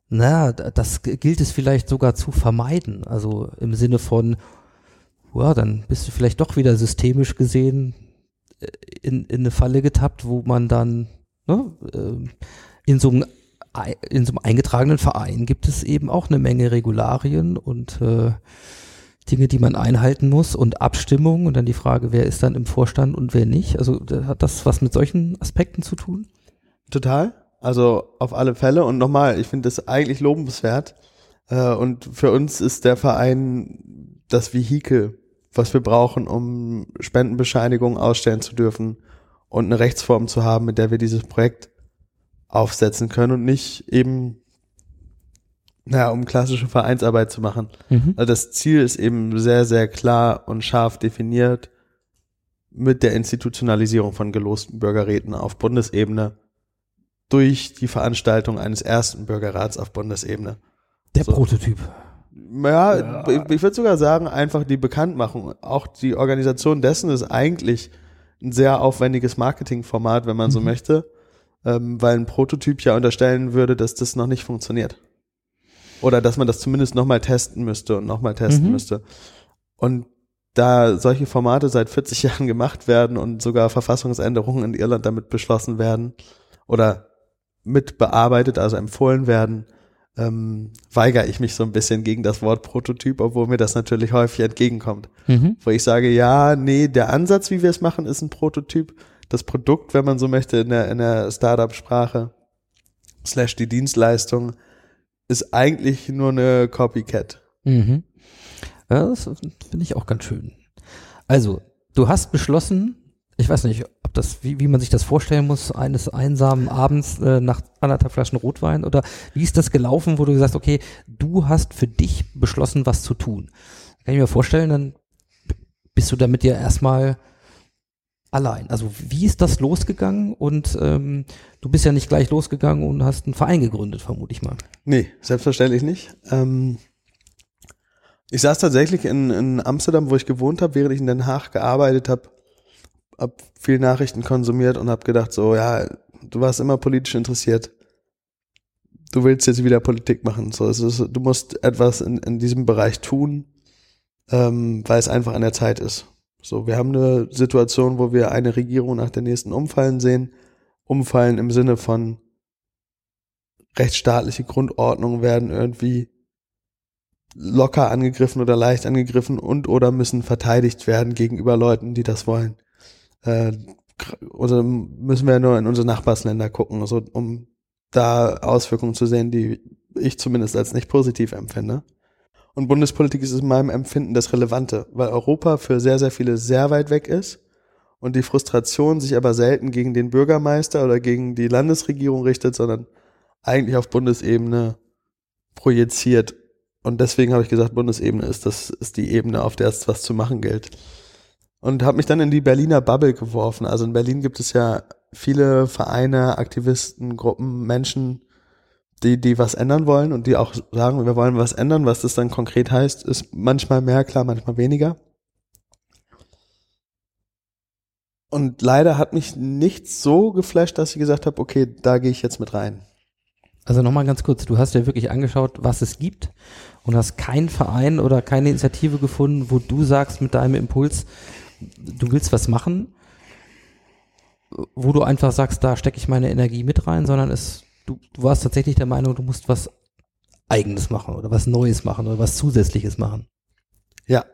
na, das gilt es vielleicht sogar zu vermeiden. Also im Sinne von, ja, dann bist du vielleicht doch wieder systemisch gesehen äh, in, in eine Falle getappt, wo man dann ne, ähm, in so einem ei- in so einem eingetragenen Verein gibt es eben auch eine Menge Regularien und äh, Dinge, die man einhalten muss und Abstimmung und dann die Frage, wer ist dann im Vorstand und wer nicht. Also hat das was mit solchen Aspekten zu tun? Total. Also auf alle Fälle. Und nochmal, ich finde das eigentlich lobenswert. Äh, Und für uns ist der Verein das Vehikel, was wir brauchen, um Spendenbescheinigungen ausstellen zu dürfen und eine Rechtsform zu haben, mit der wir dieses Projekt aufsetzen können und nicht eben, naja, um klassische Vereinsarbeit zu machen. Also das Ziel ist eben sehr, sehr klar und scharf definiert mit der Institutionalisierung von gelosten Bürgerräten auf Bundesebene durch die Veranstaltung eines ersten Bürgerrats auf Bundesebene. Der So. Prototyp. Ja, ich, ich würde sogar sagen, einfach die Bekanntmachung. Auch die Organisation dessen ist eigentlich ein sehr aufwendiges Marketingformat, wenn man so möchte, ähm, weil ein Prototyp ja unterstellen würde, dass das noch nicht funktioniert. Oder dass man das zumindest nochmal testen müsste und nochmal testen Mhm. müsste. Und da solche Formate seit 40 Jahren gemacht werden und sogar Verfassungsänderungen in Irland damit beschlossen werden oder mit bearbeitet, also empfohlen werden, ähm, weigere ich mich so ein bisschen gegen das Wort Prototyp, obwohl mir das natürlich häufig entgegenkommt. Mhm. Wo ich sage, ja, nee, der Ansatz, wie wir es machen, ist ein Prototyp. Das Produkt, wenn man so möchte, in der, in der Startup-Sprache, slash die Dienstleistung, ist eigentlich nur eine Copycat. Mhm. Ja, das finde ich auch ganz schön. Also, du hast beschlossen, ich weiß nicht, ob das, wie, wie man sich das vorstellen muss, eines einsamen Abends äh, nach anderthalb Flaschen Rotwein oder wie ist das gelaufen, wo du gesagt okay, du hast für dich beschlossen, was zu tun. Kann ich mir vorstellen, dann bist du damit ja erstmal allein. Also wie ist das losgegangen? Und ähm, du bist ja nicht gleich losgegangen und hast einen Verein gegründet, vermute ich mal. Nee, selbstverständlich nicht. Ähm, ich saß tatsächlich in, in Amsterdam, wo ich gewohnt habe, während ich in Den Haag gearbeitet habe, hab viel Nachrichten konsumiert und habe gedacht, so, ja, du warst immer politisch interessiert. Du willst jetzt wieder Politik machen. So, ist, du musst etwas in, in diesem Bereich tun, ähm, weil es einfach an der Zeit ist. So, wir haben eine Situation, wo wir eine Regierung nach der nächsten umfallen sehen. Umfallen im Sinne von rechtsstaatliche Grundordnungen werden irgendwie locker angegriffen oder leicht angegriffen und oder müssen verteidigt werden gegenüber Leuten, die das wollen. Äh, oder müssen wir nur in unsere Nachbarsländer gucken, also um da Auswirkungen zu sehen, die ich zumindest als nicht positiv empfinde. Und Bundespolitik ist in meinem Empfinden das Relevante, weil Europa für sehr, sehr viele sehr weit weg ist und die Frustration sich aber selten gegen den Bürgermeister oder gegen die Landesregierung richtet, sondern eigentlich auf Bundesebene projiziert. Und deswegen habe ich gesagt, Bundesebene ist das ist die Ebene, auf der es was zu machen gilt. Und habe mich dann in die Berliner Bubble geworfen. Also in Berlin gibt es ja viele Vereine, Aktivisten, Gruppen, Menschen, die die was ändern wollen und die auch sagen, wir wollen was ändern. Was das dann konkret heißt, ist manchmal mehr klar, manchmal weniger. Und leider hat mich nichts so geflasht, dass ich gesagt habe, okay, da gehe ich jetzt mit rein. Also nochmal ganz kurz, du hast dir wirklich angeschaut, was es gibt und hast keinen Verein oder keine Initiative gefunden, wo du sagst mit deinem Impuls, du willst was machen, wo du einfach sagst, da stecke ich meine Energie mit rein, sondern es, du, du warst tatsächlich der Meinung, du musst was Eigenes machen oder was Neues machen oder was Zusätzliches machen. Ja,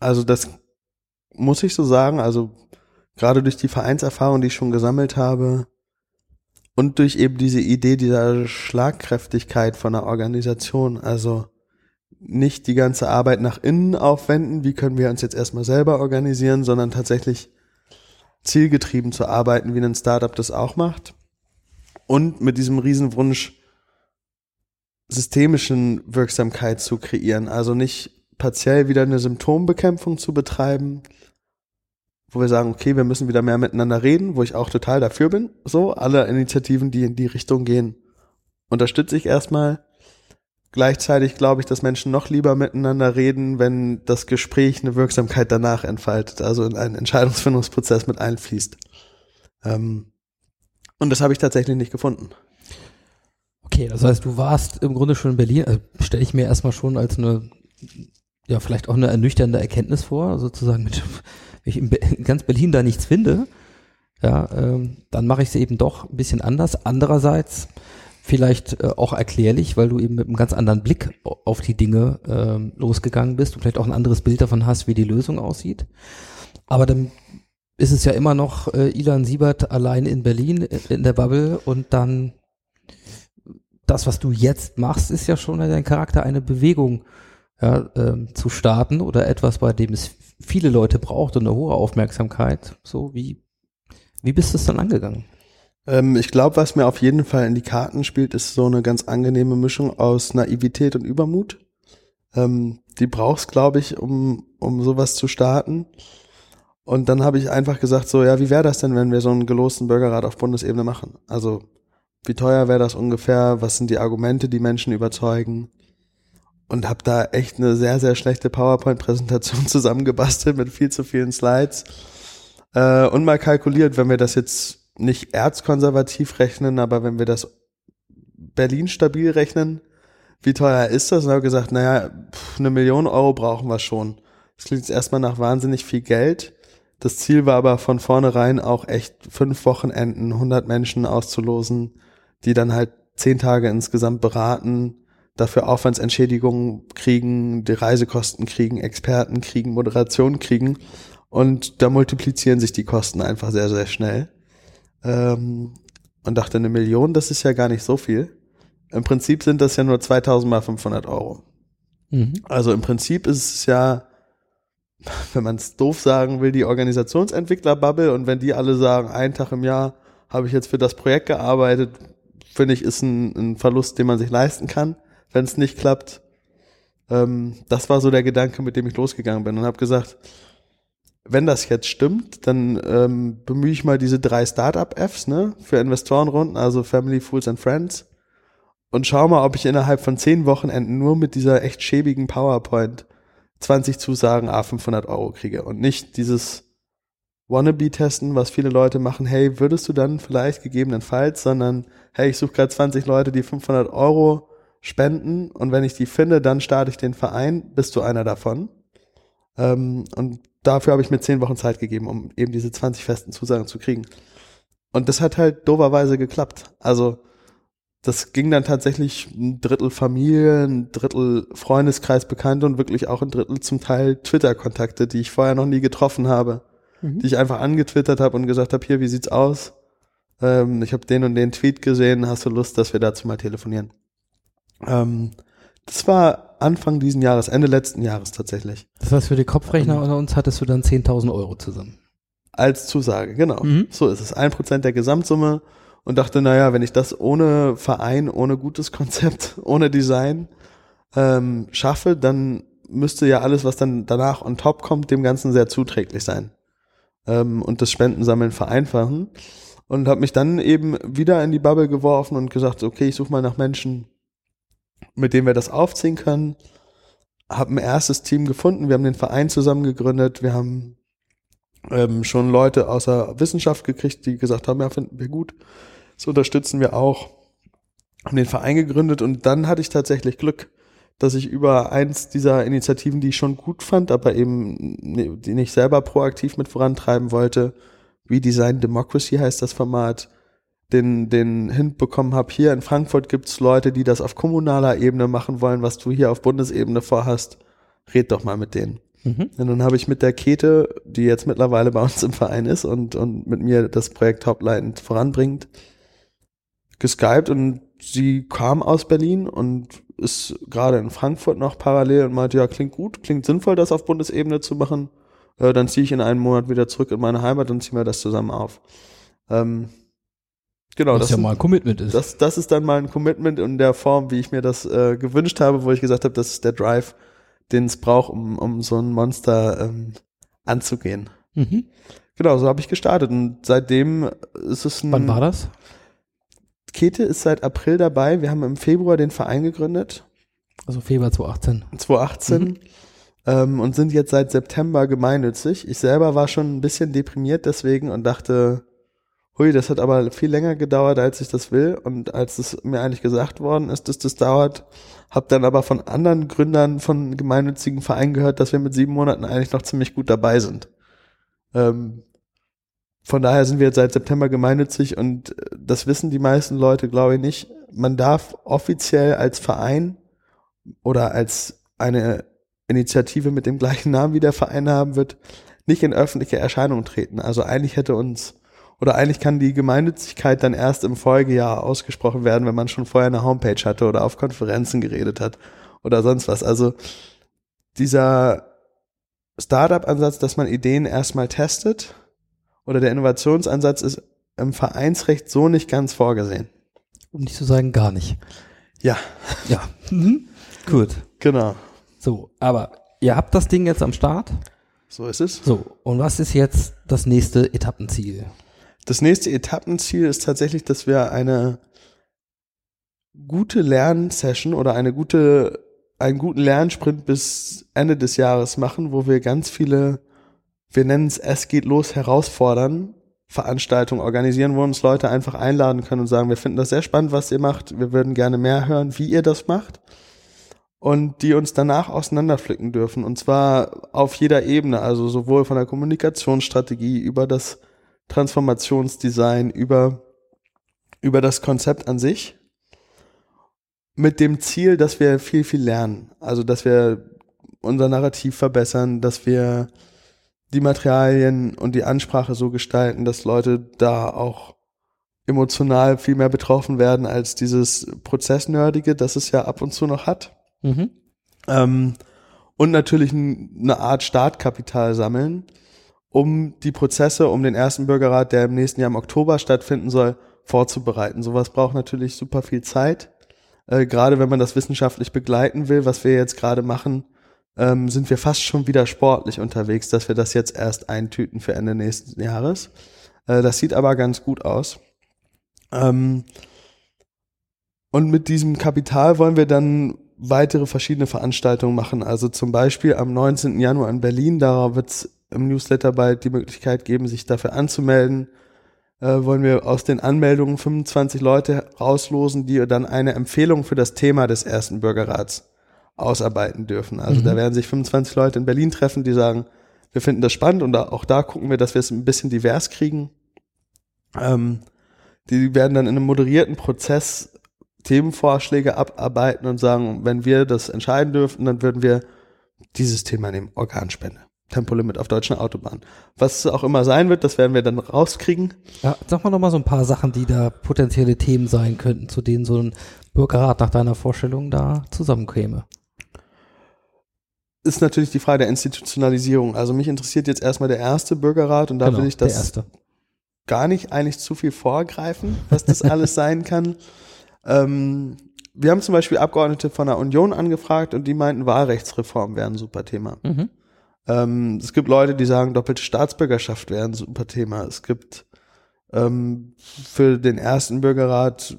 also das muss ich so sagen. Also gerade durch die Vereinserfahrung, die ich schon gesammelt habe und durch eben diese Idee dieser Schlagkräftigkeit von der Organisation, also nicht die ganze Arbeit nach innen aufwenden, wie können wir uns jetzt erstmal selber organisieren, sondern tatsächlich zielgetrieben zu arbeiten, wie ein Startup das auch macht. Und mit diesem Riesenwunsch, systemischen Wirksamkeit zu kreieren. Also nicht partiell wieder eine Symptombekämpfung zu betreiben, wo wir sagen, okay, wir müssen wieder mehr miteinander reden, wo ich auch total dafür bin. So, alle Initiativen, die in die Richtung gehen, unterstütze ich erstmal. Gleichzeitig glaube ich, dass Menschen noch lieber miteinander reden, wenn das Gespräch eine Wirksamkeit danach entfaltet, also in einen Entscheidungsfindungsprozess mit einfließt. Ähm, und das habe ich tatsächlich nicht gefunden. Okay, das heißt, du warst im Grunde schon in Berlin, also stelle ich mir erstmal schon als eine, ja, vielleicht auch eine ernüchternde Erkenntnis vor, sozusagen, mit, wenn ich in, ganz Berlin da nichts finde, ja, ähm, dann mache ich es eben doch ein bisschen anders. Andererseits vielleicht äh, auch erklärlich, weil du eben mit einem ganz anderen Blick auf die Dinge ähm, losgegangen bist und vielleicht auch ein anderes Bild davon hast, wie die Lösung aussieht. Aber dann ist es ja immer noch äh, Ilan Siebert allein in Berlin äh, in der Bubble und dann das, was du jetzt machst, ist ja schon dein Charakter, eine Bewegung ja, ähm, zu starten oder etwas, bei dem es viele Leute braucht und eine hohe Aufmerksamkeit. So, wie, wie bist du es dann angegangen? Ähm, ich glaube, was mir auf jeden Fall in die Karten spielt, ist so eine ganz angenehme Mischung aus Naivität und Übermut. Ähm, die brauchst, glaube ich, um, um sowas zu starten. Und dann habe ich einfach gesagt, so, ja, wie wäre das denn, wenn wir so einen gelosten Bürgerrat auf Bundesebene machen? Also, wie teuer wäre das ungefähr? Was sind die Argumente, die Menschen überzeugen? Und habe da echt eine sehr, sehr schlechte PowerPoint-Präsentation zusammengebastelt mit viel zu vielen Slides. Äh, und mal kalkuliert, wenn wir das jetzt nicht erzkonservativ rechnen, aber wenn wir das Berlin stabil rechnen, wie teuer ist das? Und habe gesagt, naja, pff, eine Million Euro brauchen wir schon. Das klingt jetzt erstmal nach wahnsinnig viel Geld. Das Ziel war aber von vornherein auch echt fünf Wochenenden, 100 Menschen auszulosen, die dann halt zehn Tage insgesamt beraten, dafür Aufwandsentschädigungen kriegen, die Reisekosten kriegen, Experten kriegen, Moderation kriegen. Und da multiplizieren sich die Kosten einfach sehr, sehr schnell ähm, und dachte, eine Million, das ist ja gar nicht so viel. Im Prinzip sind das ja nur 2000 mal 500 Euro. Mhm. Also im Prinzip ist es ja, wenn man es doof sagen will, die Organisationsentwickler-Bubble und wenn die alle sagen, einen Tag im Jahr habe ich jetzt für das Projekt gearbeitet, finde ich, ist ein, ein Verlust, den man sich leisten kann, wenn es nicht klappt. Ähm, das war so der Gedanke, mit dem ich losgegangen bin und habe gesagt, wenn das jetzt stimmt, dann ähm, bemühe ich mal diese drei Startup-Fs ne, für Investorenrunden, also Family, Fools and Friends, und schau mal, ob ich innerhalb von zehn Wochenenden nur mit dieser echt schäbigen PowerPoint 20 Zusagen A 500 Euro kriege und nicht dieses Wannabe-Testen, was viele Leute machen, hey, würdest du dann vielleicht gegebenenfalls, sondern hey, ich suche gerade 20 Leute, die 500 Euro spenden und wenn ich die finde, dann starte ich den Verein, bist du einer davon. Ähm, und dafür habe ich mir zehn Wochen Zeit gegeben, um eben diese 20 festen Zusagen zu kriegen. Und das hat halt doverweise geklappt. Also das ging dann tatsächlich ein Drittel Familie, ein Drittel Freundeskreis bekannt und wirklich auch ein Drittel zum Teil Twitter-Kontakte, die ich vorher noch nie getroffen habe, mhm. die ich einfach angetwittert habe und gesagt habe, hier, wie sieht's aus? Ähm, ich habe den und den Tweet gesehen, hast du Lust, dass wir dazu mal telefonieren? Ähm, das war Anfang diesen Jahres, Ende letzten Jahres tatsächlich. Das heißt, für die Kopfrechner ähm, unter uns hattest du dann 10.000 Euro zusammen. Als Zusage, genau. Mhm. So ist es. Ein Prozent der Gesamtsumme und dachte, naja, wenn ich das ohne Verein, ohne gutes Konzept, ohne Design ähm, schaffe, dann müsste ja alles, was dann danach on top kommt, dem Ganzen sehr zuträglich sein. Ähm, und das Spendensammeln vereinfachen. Und habe mich dann eben wieder in die Bubble geworfen und gesagt, okay, ich suche mal nach Menschen, mit dem wir das aufziehen können. Hab ein erstes Team gefunden, wir haben den Verein zusammen gegründet, wir haben ähm, schon Leute aus der Wissenschaft gekriegt, die gesagt haben, ja, finden wir gut. Das unterstützen wir auch. Haben den Verein gegründet und dann hatte ich tatsächlich Glück, dass ich über eins dieser Initiativen, die ich schon gut fand, aber eben die nicht selber proaktiv mit vorantreiben wollte, wie Design Democracy heißt das Format, den, den Hint bekommen habe, hier in Frankfurt gibt's Leute, die das auf kommunaler Ebene machen wollen, was du hier auf Bundesebene vorhast. Red doch mal mit denen. Mhm. Und dann habe ich mit der Kete, die jetzt mittlerweile bei uns im Verein ist und, und mit mir das Projekt hauptleitend voranbringt, geskypt und sie kam aus Berlin und ist gerade in Frankfurt noch parallel und meinte, ja, klingt gut, klingt sinnvoll, das auf Bundesebene zu machen. Äh, dann ziehe ich in einem Monat wieder zurück in meine Heimat und ziehen wir das zusammen auf. Ähm, Genau, Was das ja mal ein Commitment ist. Das, das ist dann mal ein Commitment in der Form, wie ich mir das äh, gewünscht habe, wo ich gesagt habe, das ist der Drive, den es braucht, um, um so ein Monster ähm, anzugehen. Mhm. Genau, so habe ich gestartet und seitdem ist es ein. Wann war das? Kete ist seit April dabei. Wir haben im Februar den Verein gegründet, Also Februar 2018. 2018, Mhm. ähm, und sind jetzt seit September gemeinnützig. Ich selber war schon ein bisschen deprimiert deswegen und dachte, hui, das hat aber viel länger gedauert, als ich das will. Und als es mir eigentlich gesagt worden ist, dass das dauert, habe dann aber von anderen Gründern von gemeinnützigen Vereinen gehört, dass wir mit sieben Monaten eigentlich noch ziemlich gut dabei sind. Ähm, von daher sind wir jetzt seit September gemeinnützig und äh, das wissen die meisten Leute, glaube ich, nicht. Man darf offiziell als Verein oder als eine Initiative mit dem gleichen Namen wie der Verein haben wird, nicht in öffentliche Erscheinung treten. Also eigentlich hätte uns oder eigentlich kann die Gemeinnützigkeit dann erst im Folgejahr ausgesprochen werden, wenn man schon vorher eine Homepage hatte oder auf Konferenzen geredet hat oder sonst was. Also dieser Startup-Ansatz, dass man Ideen erstmal testet oder der Innovationsansatz ist im Vereinsrecht so nicht ganz vorgesehen. Um nicht zu sagen, gar nicht. Ja, Ja. Mhm. Gut. genau. So, aber ihr habt das Ding jetzt am Start. So ist es. So, und was ist jetzt das nächste Etappenziel? Das nächste Etappenziel ist tatsächlich, dass wir eine gute Lernsession oder eine gute, einen guten Lernsprint bis Ende des Jahres machen, wo wir ganz viele, wir nennen es Es geht los herausfordern, Veranstaltungen organisieren, wo uns Leute einfach einladen können und sagen, wir finden das sehr spannend, was ihr macht, wir würden gerne mehr hören, wie ihr das macht. Und die uns danach auseinanderpflücken dürfen. Und zwar auf jeder Ebene, also sowohl von der Kommunikationsstrategie über das Transformationsdesign, über, über das Konzept an sich, mit dem Ziel, dass wir viel, viel lernen. Also, dass wir unser Narrativ verbessern, dass wir die Materialien und die Ansprache so gestalten, dass Leute da auch emotional viel mehr betroffen werden als dieses Prozessnerdige, das es ja ab und zu noch hat. Mhm. Ähm, und natürlich eine Art Startkapital sammeln, um die Prozesse, um den ersten Bürgerrat, der im nächsten Jahr im Oktober stattfinden soll, vorzubereiten. Sowas braucht natürlich super viel Zeit. Äh, gerade wenn man das wissenschaftlich begleiten will, was wir jetzt gerade machen, ähm, sind wir fast schon wieder sportlich unterwegs, dass wir das jetzt erst eintüten für Ende nächsten Jahres. Äh, das sieht aber ganz gut aus. Ähm, und mit diesem Kapital wollen wir dann weitere verschiedene Veranstaltungen machen. Also zum Beispiel am 19. Januar in Berlin, da wird es im Newsletter bald die Möglichkeit geben, sich dafür anzumelden. Äh, wollen wir aus den Anmeldungen 25 Leute rauslosen, die dann eine Empfehlung für das Thema des ersten Bürgerrats ausarbeiten dürfen. Also Mhm. da werden sich 25 Leute in Berlin treffen, die sagen, wir finden das spannend und auch da gucken wir, dass wir es ein bisschen divers kriegen. Ähm, die werden dann in einem moderierten Prozess Themenvorschläge abarbeiten und sagen, wenn wir das entscheiden dürften, dann würden wir dieses Thema nehmen, Organspende. Tempolimit auf deutschen Autobahnen. Was es auch immer sein wird, das werden wir dann rauskriegen. Ja, sag mal noch mal so ein paar Sachen, die da potenzielle Themen sein könnten, zu denen so ein Bürgerrat nach deiner Vorstellung da zusammenkäme. Ist natürlich die Frage der Institutionalisierung. Also mich interessiert jetzt erstmal der erste Bürgerrat und da will ich Genau, das gar nicht eigentlich zu viel vorgreifen, was das alles sein kann. Ähm, wir haben zum Beispiel Abgeordnete von der Union angefragt und die meinten, Wahlrechtsreform wäre ein super Thema. Mhm. Ähm, es gibt Leute, die sagen, doppelte Staatsbürgerschaft wäre ein super Thema. Es gibt ähm, für den ersten Bürgerrat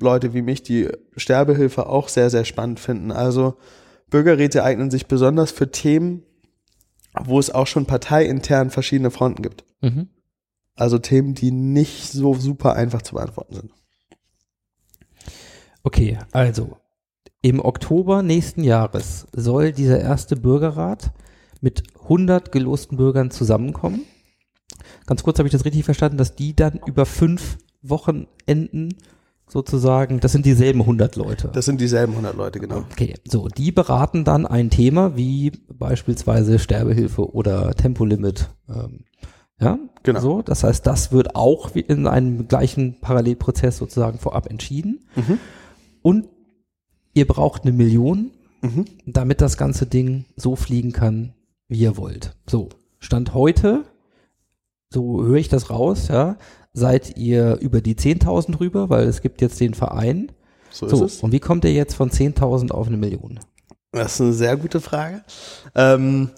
Leute wie mich, die Sterbehilfe auch sehr, sehr spannend finden. Also Bürgerräte eignen sich besonders für Themen, wo es auch schon parteiintern verschiedene Fronten gibt. Mhm. Also Themen, die nicht so super einfach zu beantworten sind. Okay, also im Oktober nächsten Jahres soll dieser erste Bürgerrat mit 100 gelosten Bürgern zusammenkommen. Ganz kurz habe ich das richtig verstanden, dass die dann über fünf Wochenenden sozusagen, das sind dieselben 100 Leute. Das sind dieselben 100 Leute, genau. Okay, so, die beraten dann ein Thema wie beispielsweise Sterbehilfe oder Tempolimit. Ähm, ja, Genau. So, das heißt, das wird auch in einem gleichen Parallelprozess sozusagen vorab entschieden. Mhm. Und ihr braucht eine Million, Mhm. damit das ganze Ding so fliegen kann, wie ihr wollt. So, Stand heute, so höre ich das raus, ja, seid ihr über die 10.000 rüber, weil es gibt jetzt den Verein. So, So, ist es. und wie kommt ihr jetzt von 10.000 auf eine Million? Das ist eine sehr gute Frage. Ähm,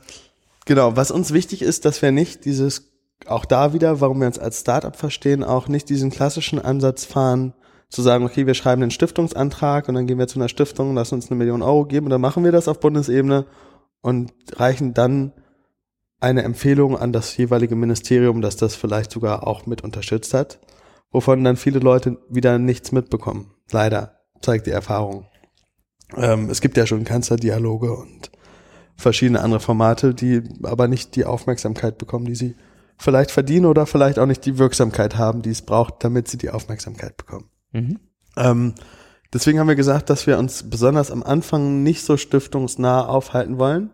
Genau, was uns wichtig ist, dass wir nicht dieses, auch da wieder, warum wir uns als Startup verstehen, auch nicht diesen klassischen Ansatz fahren, zu sagen, okay, wir schreiben einen Stiftungsantrag und dann gehen wir zu einer Stiftung, lassen uns eine Million Euro geben und dann machen wir das auf Bundesebene und reichen dann eine Empfehlung an das jeweilige Ministerium, das das vielleicht sogar auch mit unterstützt hat, wovon dann viele Leute wieder nichts mitbekommen. Leider zeigt die Erfahrung. Ähm, es gibt ja schon Kanzlerdialoge und verschiedene andere Formate, die aber nicht die Aufmerksamkeit bekommen, die sie vielleicht verdienen oder vielleicht auch nicht die Wirksamkeit haben, die es braucht, damit sie die Aufmerksamkeit bekommen. Mhm. Ähm, deswegen haben wir gesagt, dass wir uns besonders am Anfang nicht so stiftungsnah aufhalten wollen,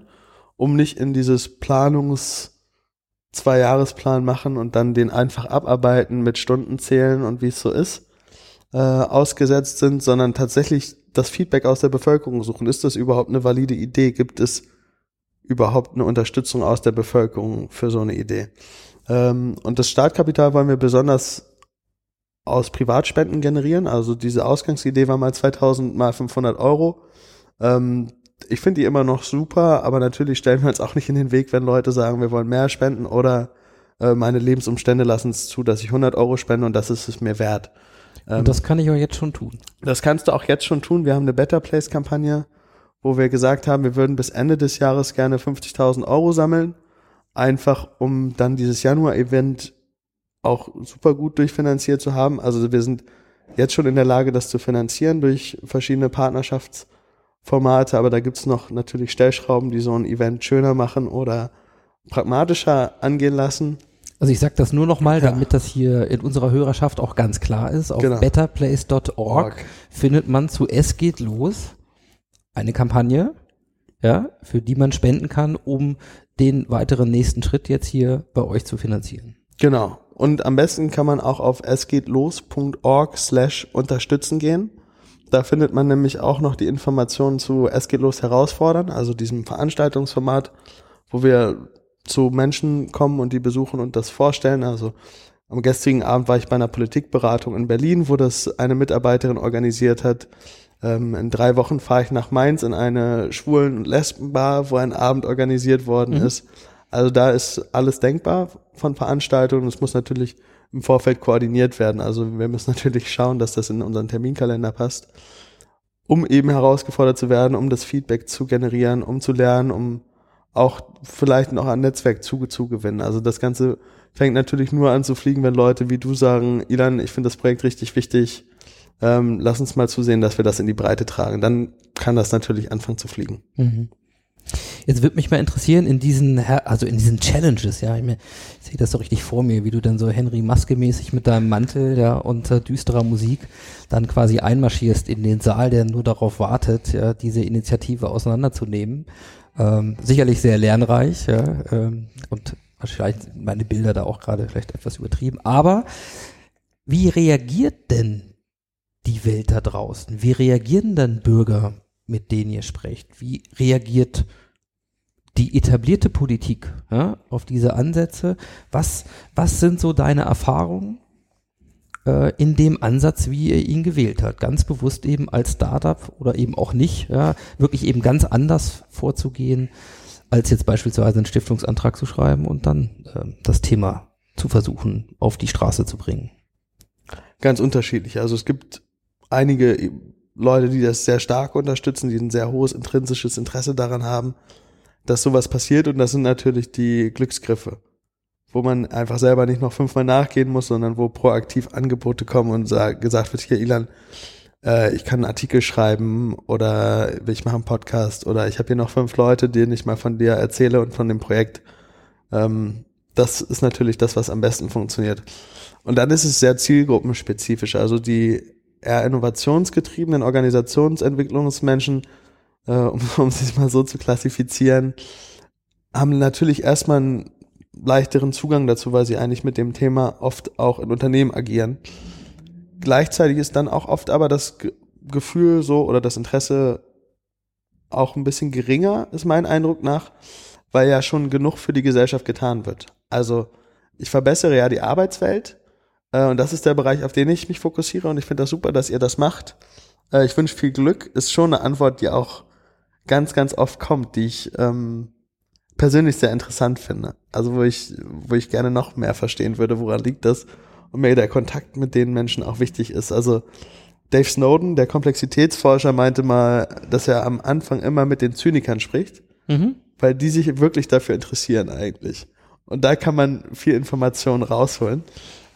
um nicht in dieses Planungs- Zwei-Jahresplan machen und dann den einfach abarbeiten mit Stunden zählen und wie es so ist, äh, ausgesetzt sind, sondern tatsächlich das Feedback aus der Bevölkerung suchen. Ist das überhaupt eine valide Idee? Gibt es überhaupt eine Unterstützung aus der Bevölkerung für so eine Idee? Ähm, und das Startkapital wollen wir besonders aus Privatspenden generieren. Also diese Ausgangsidee war mal 2000 mal 500 Euro. Ähm, ich finde die immer noch super, aber natürlich stellen wir uns auch nicht in den Weg, wenn Leute sagen, wir wollen mehr spenden oder äh, meine Lebensumstände lassen es zu, dass ich 100 Euro spende und das ist es mir wert. Ähm, Und das kann ich auch jetzt schon tun. das kannst du auch jetzt schon tun. Wir haben eine Better Place Kampagne, wo wir gesagt haben, wir würden bis Ende des Jahres gerne 50.000 Euro sammeln, einfach um dann dieses Januar-Event auch super gut durchfinanziert zu haben. Also wir sind jetzt schon in der Lage, das zu finanzieren durch verschiedene Partnerschaftsformate, aber da gibt's noch natürlich Stellschrauben, die so ein Event schöner machen oder pragmatischer angehen lassen. Also ich sage das nur nochmal, Ja. damit das hier in unserer Hörerschaft auch ganz klar ist. Auf Genau. betterplace.org Org. findet man zu Es geht los eine Kampagne, ja, für die man spenden kann, um den weiteren nächsten Schritt jetzt hier bei euch zu finanzieren. Genau. Und am besten kann man auch auf esgehtlos.org slash unterstützen gehen. Da findet man nämlich auch noch die Informationen zu Es geht los herausfordern, also diesem Veranstaltungsformat, wo wir zu Menschen kommen und die besuchen und das vorstellen. Also am gestrigen Abend war ich bei einer Politikberatung in Berlin, wo das eine Mitarbeiterin organisiert hat. Ähm, in drei Wochen fahre ich nach Mainz in eine Schwulen- und Lesbenbar, wo ein Abend organisiert worden ist. Also da ist alles denkbar von Veranstaltungen. Es muss natürlich im Vorfeld koordiniert werden. Also wir müssen natürlich schauen, dass das in unseren Terminkalender passt, um eben herausgefordert zu werden, um das Feedback zu generieren, um zu lernen, um auch vielleicht noch an Netzwerk zuge zu gewinnen. Also das Ganze fängt natürlich nur an zu fliegen, wenn Leute wie du sagen, Ilan, ich finde das Projekt richtig wichtig, ähm, lass uns mal zusehen, dass wir das in die Breite tragen. Dann kann das natürlich anfangen zu fliegen. Mhm. Jetzt würde mich mal interessieren, in diesen, also in diesen Challenges, ja, ich, ich sehe das so richtig vor mir, wie du dann so Henry Maske-mäßig mit deinem Mantel, ja, unter düsterer Musik dann quasi einmarschierst in den Saal, der nur darauf wartet, ja, diese Initiative auseinanderzunehmen. Ähm, sicherlich sehr lernreich, ja, ähm, und sind meine Bilder da auch gerade vielleicht etwas übertrieben, aber wie reagiert denn die Welt da draußen? Wie reagieren dann Bürger, mit denen ihr sprecht? Wie reagiert die etablierte Politik ja, auf diese Ansätze? Was, was sind so deine Erfahrungen äh, in dem Ansatz, wie ihr ihn gewählt habt? Ganz bewusst eben als Startup oder eben auch nicht, ja, wirklich eben ganz anders vorzugehen, als jetzt beispielsweise einen Stiftungsantrag zu schreiben und dann ähm, das Thema zu versuchen, auf die Straße zu bringen. Ganz unterschiedlich. Also es gibt einige Leute, die das sehr stark unterstützen, die ein sehr hohes intrinsisches Interesse daran haben, dass sowas passiert und das sind natürlich die Glücksgriffe, wo man einfach selber nicht noch fünfmal nachgehen muss, sondern wo proaktiv Angebote kommen und sag, gesagt wird, hier Ilan, äh, ich kann einen Artikel schreiben oder ich mache einen Podcast oder ich habe hier noch fünf Leute, denen ich mal von dir erzähle und von dem Projekt. Ähm, das ist natürlich das, was am besten funktioniert. Und dann ist es sehr zielgruppenspezifisch. Also die eher innovationsgetriebenen Organisationsentwicklungsmenschen, äh, um, um sie mal so zu klassifizieren, haben natürlich erstmal einen leichteren Zugang dazu, weil sie eigentlich mit dem Thema oft auch in Unternehmen agieren. Gleichzeitig ist dann auch oft aber das Ge Gefühl so oder das Interesse auch ein bisschen geringer, ist mein Eindruck nach, weil ja schon genug für die Gesellschaft getan wird. Also ich verbessere ja die Arbeitswelt äh, und das ist der Bereich, auf den ich mich fokussiere und ich finde das super, dass ihr das macht. Äh, ich wünsche viel Glück, ist schon eine Antwort, die auch ganz, ganz oft kommt, die ich ähm, persönlich sehr interessant finde. Also wo ich, wo ich gerne noch mehr verstehen würde, woran liegt das und mir der Kontakt mit den Menschen auch wichtig ist. Also Dave Snowden, der Komplexitätsforscher, meinte mal, dass er am Anfang immer mit den Zynikern spricht, Mhm. weil die sich wirklich dafür interessieren eigentlich. Und da kann man viel Information rausholen.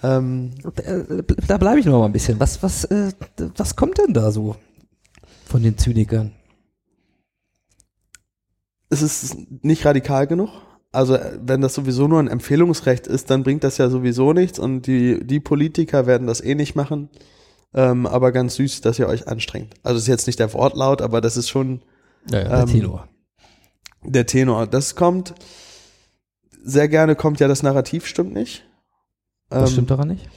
Ähm, Äh, Da bleibe ich noch mal ein bisschen. Was, was, äh, was kommt denn da so von den Zynikern? Es ist nicht radikal genug. Also äh, wenn das sowieso nur ein Empfehlungsrecht ist, dann bringt das ja sowieso nichts und die, die Politiker werden das eh nicht machen. Ähm, aber ganz süß, dass ihr euch anstrengt. Also ist jetzt nicht der Wortlaut, aber das ist schon Ja, ja, Ähm, Tenor. der Tenor. Das kommt, sehr gerne kommt ja das Narrativ stimmt nicht. Was Ähm, stimmt daran nicht?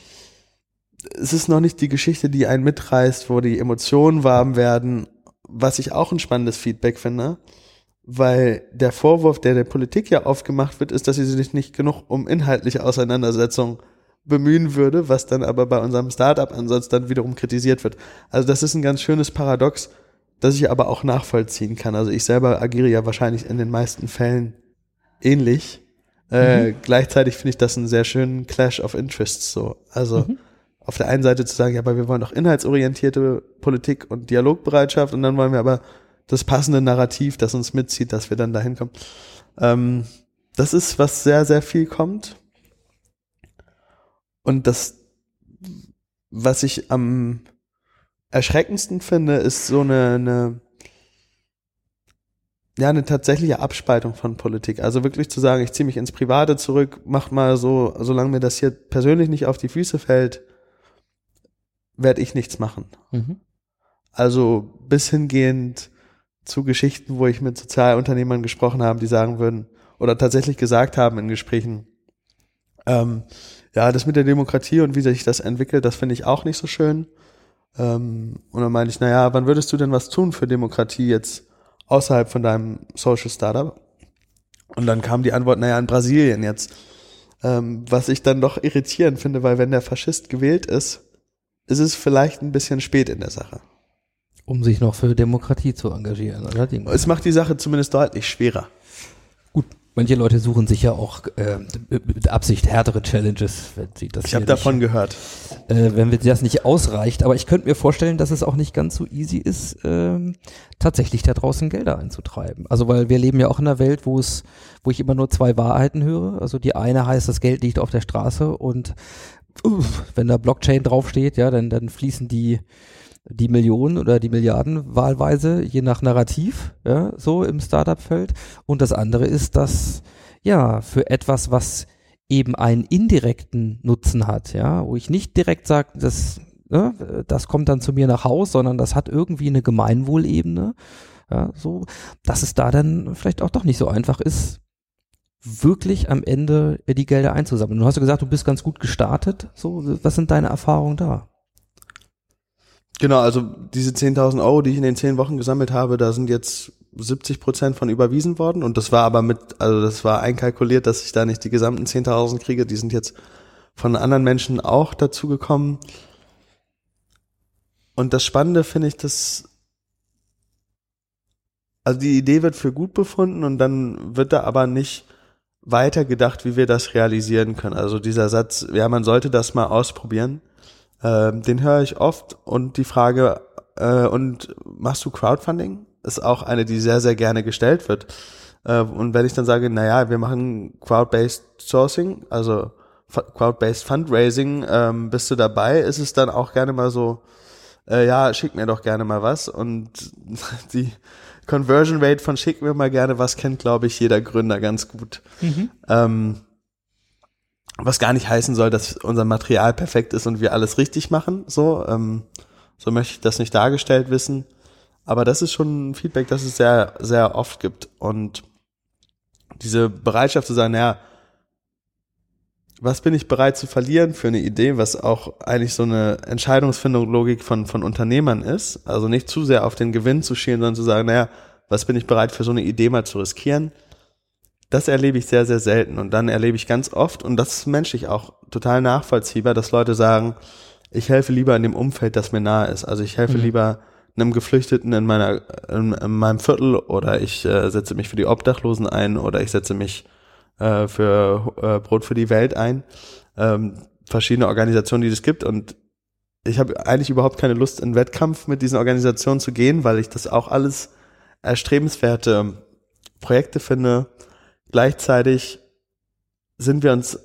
es ist noch nicht die Geschichte, die einen mitreißt, wo die Emotionen warm werden, was ich auch ein spannendes Feedback finde, weil der Vorwurf, der der Politik ja oft gemacht wird, ist, dass sie sich nicht genug um inhaltliche Auseinandersetzung bemühen würde, was dann aber bei unserem Startup-Ansatz dann wiederum kritisiert wird. Also das ist ein ganz schönes Paradox, das ich aber auch nachvollziehen kann. Also ich selber agiere ja wahrscheinlich in den meisten Fällen ähnlich. Äh, gleichzeitig finde ich das einen sehr schönen Clash of Interests so. Also auf der einen Seite zu sagen, ja, aber wir wollen doch inhaltsorientierte Politik und Dialogbereitschaft und dann wollen wir aber das passende Narrativ, das uns mitzieht, dass wir dann dahin kommen. Ähm, das ist, was sehr, sehr viel kommt. Und das, was ich am erschreckendsten finde, ist so eine, eine ja, eine tatsächliche Abspaltung von Politik. Also wirklich zu sagen, ich ziehe mich ins Private zurück, mach mal so, solange mir das hier persönlich nicht auf die Füße fällt, werde ich nichts machen. Mhm. Also bis hingehend zu Geschichten, wo ich mit Sozialunternehmern gesprochen habe, die sagen würden oder tatsächlich gesagt haben in Gesprächen, ähm, ja, das mit der Demokratie und wie sich das entwickelt, das finde ich auch nicht so schön. Ähm, und dann meine ich, naja, wann würdest du denn was tun für Demokratie jetzt außerhalb von deinem Social Startup? Und dann kam die Antwort, naja, in Brasilien jetzt. Ähm, was ich dann doch irritierend finde, weil wenn der Faschist gewählt ist, ist es vielleicht ein bisschen spät in der Sache. Um sich noch für Demokratie zu engagieren, allerdings. Es macht die Sache zumindest deutlich schwerer. Gut, manche Leute suchen sich ja auch äh, mit Absicht härtere Challenges, wenn sie das Ich habe davon gehört. äh, wenn wir- das nicht ausreicht. Aber ich könnte mir vorstellen, dass es auch nicht ganz so easy ist, ähm, tatsächlich da draußen Gelder einzutreiben. Also weil wir leben ja auch in einer Welt, wo es, wo ich immer nur zwei Wahrheiten höre. Also die eine heißt, das Geld liegt auf der Straße und uff, wenn da Blockchain draufsteht, ja, dann, dann fließen die die Millionen oder die Milliarden wahlweise, je nach Narrativ, ja, so im Startup-Feld. Und das andere ist, dass, ja, für etwas, was eben einen indirekten Nutzen hat, ja, wo ich nicht direkt sage, das, ne, das kommt dann zu mir nach Haus, sondern das hat irgendwie eine Gemeinwohlebene, ja, so, dass es da dann vielleicht auch doch nicht so einfach ist, wirklich am Ende die Gelder einzusammeln. Du hast ja gesagt, du bist ganz gut gestartet, so, was sind deine Erfahrungen da? Genau, also diese 10.000 Euro, die ich in den 10 Wochen gesammelt habe, da sind jetzt 70 Prozent von überwiesen worden und das war aber mit, also das war einkalkuliert, dass ich da nicht die gesamten 10.000 kriege, die sind jetzt von anderen Menschen auch dazu gekommen. Und das Spannende finde ich, dass also die Idee wird für gut befunden und dann wird da aber nicht weiter gedacht, wie wir das realisieren können. Also dieser Satz, ja, man sollte das mal ausprobieren, ähm, den höre ich oft und die Frage, äh, und machst du Crowdfunding? Ist auch eine, die sehr, sehr gerne gestellt wird. Äh, und wenn ich dann sage, naja, wir machen Crowd-Based Sourcing, also Crowd-Based Fundraising, ähm, bist du dabei, ist es dann auch gerne mal so, äh, ja, schick mir doch gerne mal was. Und die Conversion Rate von schick mir mal gerne was kennt, glaube ich, jeder Gründer ganz gut. Ähm, was gar nicht heißen soll, dass unser Material perfekt ist und wir alles richtig machen. So, ähm, so möchte ich das nicht dargestellt wissen. Aber das ist schon ein Feedback, das es sehr, sehr oft gibt. Und diese Bereitschaft zu sagen, naja, was bin ich bereit zu verlieren für eine Idee, was auch eigentlich so eine Entscheidungsfindung-Logik von, von Unternehmern ist. Also nicht zu sehr auf den Gewinn zu schielen, sondern zu sagen, naja, was bin ich bereit für so eine Idee mal zu riskieren? Das erlebe ich sehr, sehr selten. Und dann erlebe ich ganz oft, und das ist menschlich auch total nachvollziehbar, dass Leute sagen, ich helfe lieber in dem Umfeld, das mir nahe ist. Also ich helfe lieber einem Geflüchteten in meiner in, in meinem Viertel oder ich äh, setze mich für die Obdachlosen ein oder ich setze mich äh, für äh, Brot für die Welt ein. Ähm, verschiedene Organisationen, die es gibt und ich habe eigentlich überhaupt keine Lust, in Wettkampf mit diesen Organisationen zu gehen, weil ich das auch alles erstrebenswerte Projekte finde. Gleichzeitig sind wir uns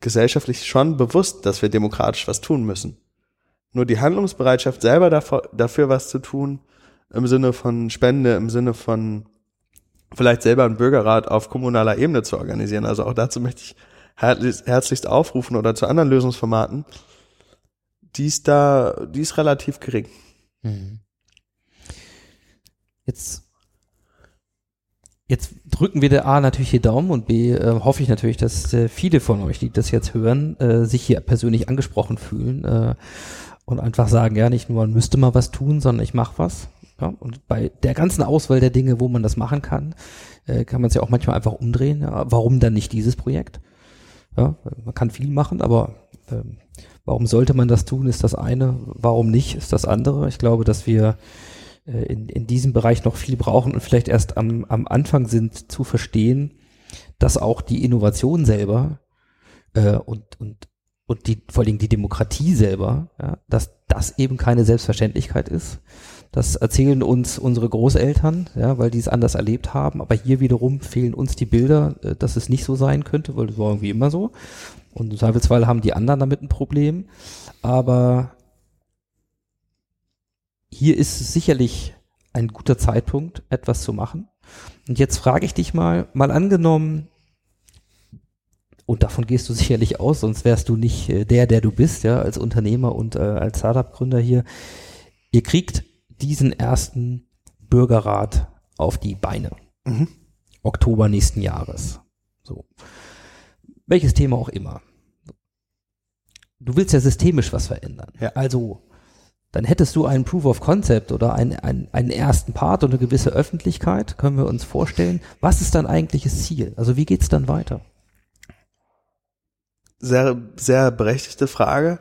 gesellschaftlich schon bewusst, dass wir demokratisch was tun müssen. Nur die Handlungsbereitschaft selber dafür, dafür was zu tun, im Sinne von Spende, im Sinne von vielleicht selber einen Bürgerrat auf kommunaler Ebene zu organisieren. Also auch dazu möchte ich herzlichst aufrufen oder zu anderen Lösungsformaten. Die ist da, die ist relativ gering. Mhm. Jetzt Jetzt drücken wir der A natürlich hier Daumen und B äh, hoffe ich natürlich, dass äh, viele von euch, die das jetzt hören, äh, sich hier persönlich angesprochen fühlen äh, und einfach sagen, ja, nicht nur man müsste mal was tun, sondern ich mache was. Ja, und bei der ganzen Auswahl der Dinge, wo man das machen kann, äh, kann man es ja auch manchmal einfach umdrehen. Ja, warum dann nicht dieses Projekt? Ja, man kann viel machen, aber äh, warum sollte man das tun, ist das eine. Warum nicht, ist das andere. Ich glaube, dass wir in, in diesem Bereich noch viel brauchen und vielleicht erst am, am Anfang sind zu verstehen, dass auch die Innovation selber äh, und, und, und die, vor allem die Demokratie selber, ja, dass das eben keine Selbstverständlichkeit ist. Das erzählen uns unsere Großeltern, ja, weil die es anders erlebt haben. Aber hier wiederum fehlen uns die Bilder, äh, dass es nicht so sein könnte, weil das war irgendwie immer so. Und im Zweifelsfall haben die anderen damit ein Problem. Aber hier ist es sicherlich ein guter Zeitpunkt, etwas zu machen. Und jetzt frage ich dich mal, mal angenommen, und davon gehst du sicherlich aus, sonst wärst du nicht äh, der, der du bist, ja, als Unternehmer und äh, als Startup-Gründer hier. Ihr kriegt diesen ersten Bürgerrat auf die Beine. Mhm. Oktober nächsten Jahres. So. Welches Thema auch immer. Du willst ja systemisch was verändern. Ja. Also dann hättest du einen Proof of Concept oder einen, einen, einen ersten Part und eine gewisse Öffentlichkeit, können wir uns vorstellen. Was ist dein eigentliches Ziel? Also wie geht's dann weiter? Sehr, sehr berechtigte Frage.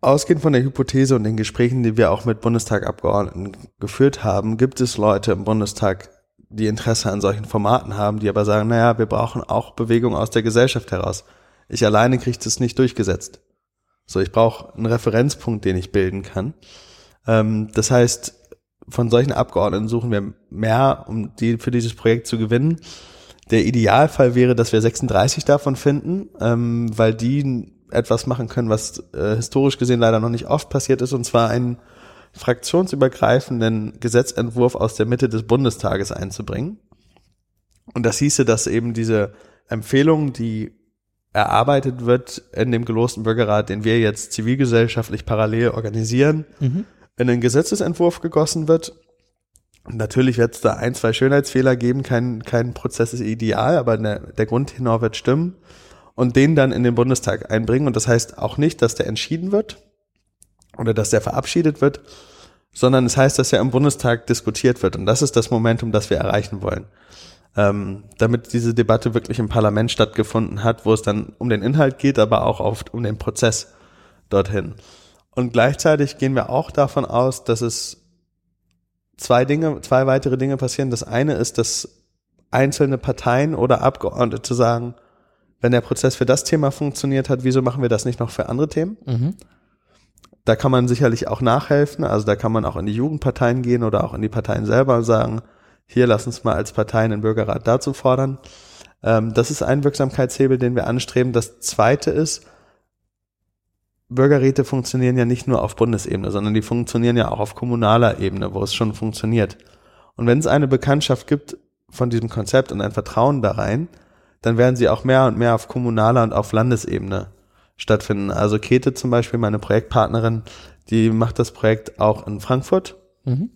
Ausgehend von der Hypothese und den Gesprächen, die wir auch mit Bundestagabgeordneten geführt haben, gibt es Leute im Bundestag, die Interesse an solchen Formaten haben, die aber sagen, naja, wir brauchen auch Bewegung aus der Gesellschaft heraus. Ich alleine kriege das nicht durchgesetzt. So, ich brauche einen Referenzpunkt, den ich bilden kann. Ähm, das heißt, von solchen Abgeordneten suchen wir mehr, um die für dieses Projekt zu gewinnen. Der Idealfall wäre, dass wir 36 davon finden, ähm, weil die etwas machen können, was äh, historisch gesehen leider noch nicht oft passiert ist, und zwar einen fraktionsübergreifenden Gesetzentwurf aus der Mitte des Bundestages einzubringen. Und das hieße, dass eben diese Empfehlungen, die erarbeitet wird in dem gelosten Bürgerrat, den wir jetzt zivilgesellschaftlich parallel organisieren, mhm. in einen Gesetzesentwurf gegossen wird. Natürlich wird es da ein, zwei Schönheitsfehler geben, kein, kein Prozess ist ideal, aber der, der Grundtenor wird stimmen und den dann in den Bundestag einbringen. Und das heißt auch nicht, dass der entschieden wird oder dass der verabschiedet wird, sondern es heißt, dass er im Bundestag diskutiert wird. Und das ist das Momentum, das wir erreichen wollen ähm, damit diese Debatte wirklich im Parlament stattgefunden hat, wo es dann um den Inhalt geht, aber auch oft um den Prozess dorthin. Und gleichzeitig gehen wir auch davon aus, dass es zwei Dinge, zwei weitere Dinge passieren. Das eine ist, dass einzelne Parteien oder Abgeordnete sagen, wenn der Prozess für das Thema funktioniert hat, wieso machen wir das nicht noch für andere Themen? Mhm. Da kann man sicherlich auch nachhelfen. Also da kann man auch in die Jugendparteien gehen oder auch in die Parteien selber und sagen, hier lass uns mal als Parteien einen Bürgerrat dazu fordern. Ähm, das ist ein Wirksamkeitshebel, den wir anstreben. Das zweite ist, Bürgerräte funktionieren ja nicht nur auf Bundesebene, sondern die funktionieren ja auch auf kommunaler Ebene, wo es schon funktioniert. Und wenn es eine Bekanntschaft gibt von diesem Konzept und ein Vertrauen da rein, dann werden sie auch mehr und mehr auf kommunaler und auf Landesebene stattfinden. Also Käthe zum Beispiel, meine Projektpartnerin, die macht das Projekt auch in Frankfurt. Mhm.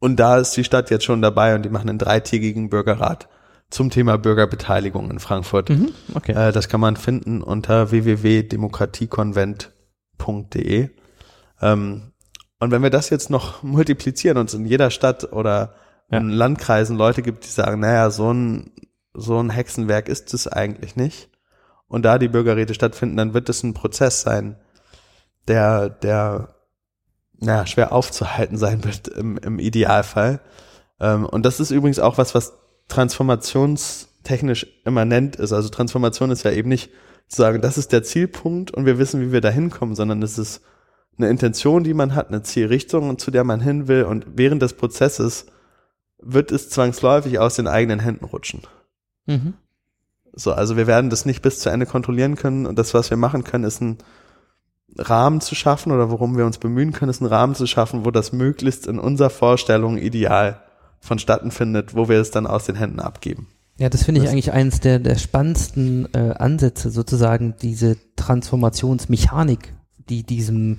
Und da ist die Stadt jetzt schon dabei und die machen einen dreitägigen Bürgerrat zum Thema Bürgerbeteiligung in Frankfurt. Mhm, okay. Äh, das kann man finden unter www.demokratiekonvent.de. Ähm, und wenn wir das jetzt noch multiplizieren und es in jeder Stadt oder ja. in Landkreisen Leute gibt, die sagen, naja, so ein, so ein Hexenwerk ist es eigentlich nicht. Und da die Bürgerräte stattfinden, dann wird es ein Prozess sein, der, der naja, schwer aufzuhalten sein wird im, im Idealfall. Ähm, und das ist übrigens auch was, was transformationstechnisch immanent ist. Also Transformation ist ja eben nicht zu sagen, das ist der Zielpunkt und wir wissen, wie wir da hinkommen, sondern es ist eine Intention, die man hat, eine Zielrichtung, zu der man hin will. Und während des Prozesses wird es zwangsläufig aus den eigenen Händen rutschen. Mhm. So, also wir werden das nicht bis zu Ende kontrollieren können. Und das, was wir machen können, ist ein Rahmen zu schaffen oder worum wir uns bemühen können, ist einen Rahmen zu schaffen, wo das möglichst in unserer Vorstellung ideal vonstatten findet, wo wir es dann aus den Händen abgeben. Ja, das finde ich Das- eigentlich eines der, der spannendsten äh, Ansätze, sozusagen diese Transformationsmechanik, die diesem,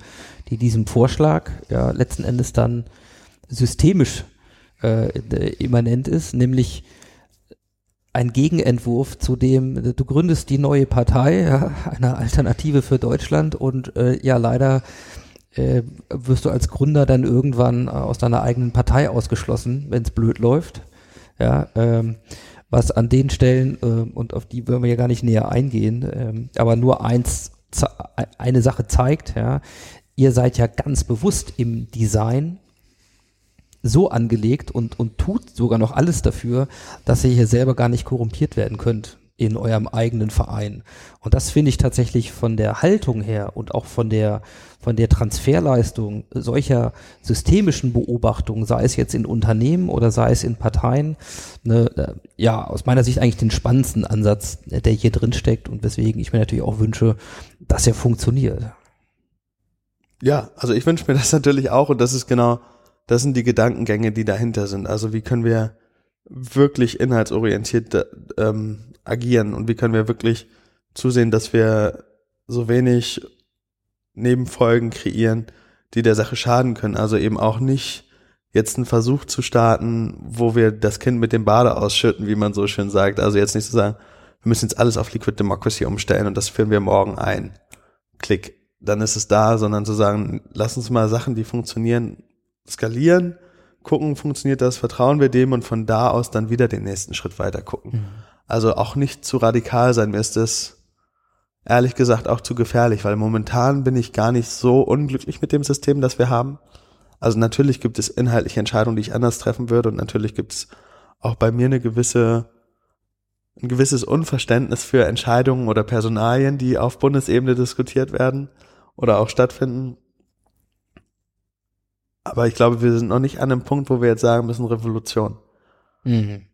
die diesem Vorschlag ja letzten Endes dann systemisch äh, äh, immanent ist, nämlich ein Gegenentwurf zu dem, du gründest die neue Partei, ja, eine Alternative für Deutschland und äh, ja, leider äh, wirst du als Gründer dann irgendwann äh, aus deiner eigenen Partei ausgeschlossen, wenn es blöd läuft. Ja, ähm, was an den Stellen, äh, und auf die wollen wir ja gar nicht näher eingehen, ähm, aber nur eins, ze- eine Sache zeigt, ja, ihr seid ja ganz bewusst im Design so angelegt und, und tut sogar noch alles dafür, dass ihr hier selber gar nicht korrumpiert werden könnt in eurem eigenen Verein. Und das finde ich tatsächlich von der Haltung her und auch von der, von der Transferleistung solcher systemischen Beobachtungen, sei es jetzt in Unternehmen oder sei es in Parteien, ne, äh, ja, aus meiner Sicht eigentlich den spannendsten Ansatz, der hier drin steckt und weswegen ich mir natürlich auch wünsche, dass er funktioniert. Ja, also ich wünsche mir das natürlich auch und das ist genau, das sind die Gedankengänge, die dahinter sind. Also wie können wir wirklich inhaltsorientiert äh, ähm, agieren und wie können wir wirklich zusehen, dass wir so wenig Nebenfolgen kreieren, die der Sache schaden können. Also eben auch nicht jetzt einen Versuch zu starten, wo wir das Kind mit dem Bade ausschütten, wie man so schön sagt. Also jetzt nicht zu sagen, wir müssen jetzt alles auf Liquid Democracy umstellen und das führen wir morgen ein. Klick, dann ist es da, sondern zu sagen, lass uns mal Sachen, die funktionieren, skalieren, gucken, funktioniert das, vertrauen wir dem und von da aus dann wieder den nächsten Schritt weiter gucken. Also auch nicht zu radikal sein, mir ist das ehrlich gesagt auch zu gefährlich, weil momentan bin ich gar nicht so unglücklich mit dem System, das wir haben. Also natürlich gibt es inhaltliche Entscheidungen, die ich anders treffen würde und natürlich gibt es auch bei mir eine gewisse ein gewisses Unverständnis für Entscheidungen oder Personalien, die auf Bundesebene diskutiert werden oder auch stattfinden. Aber ich glaube, wir sind noch nicht an einem Punkt, wo wir jetzt sagen müssen, Revolution. Mhm.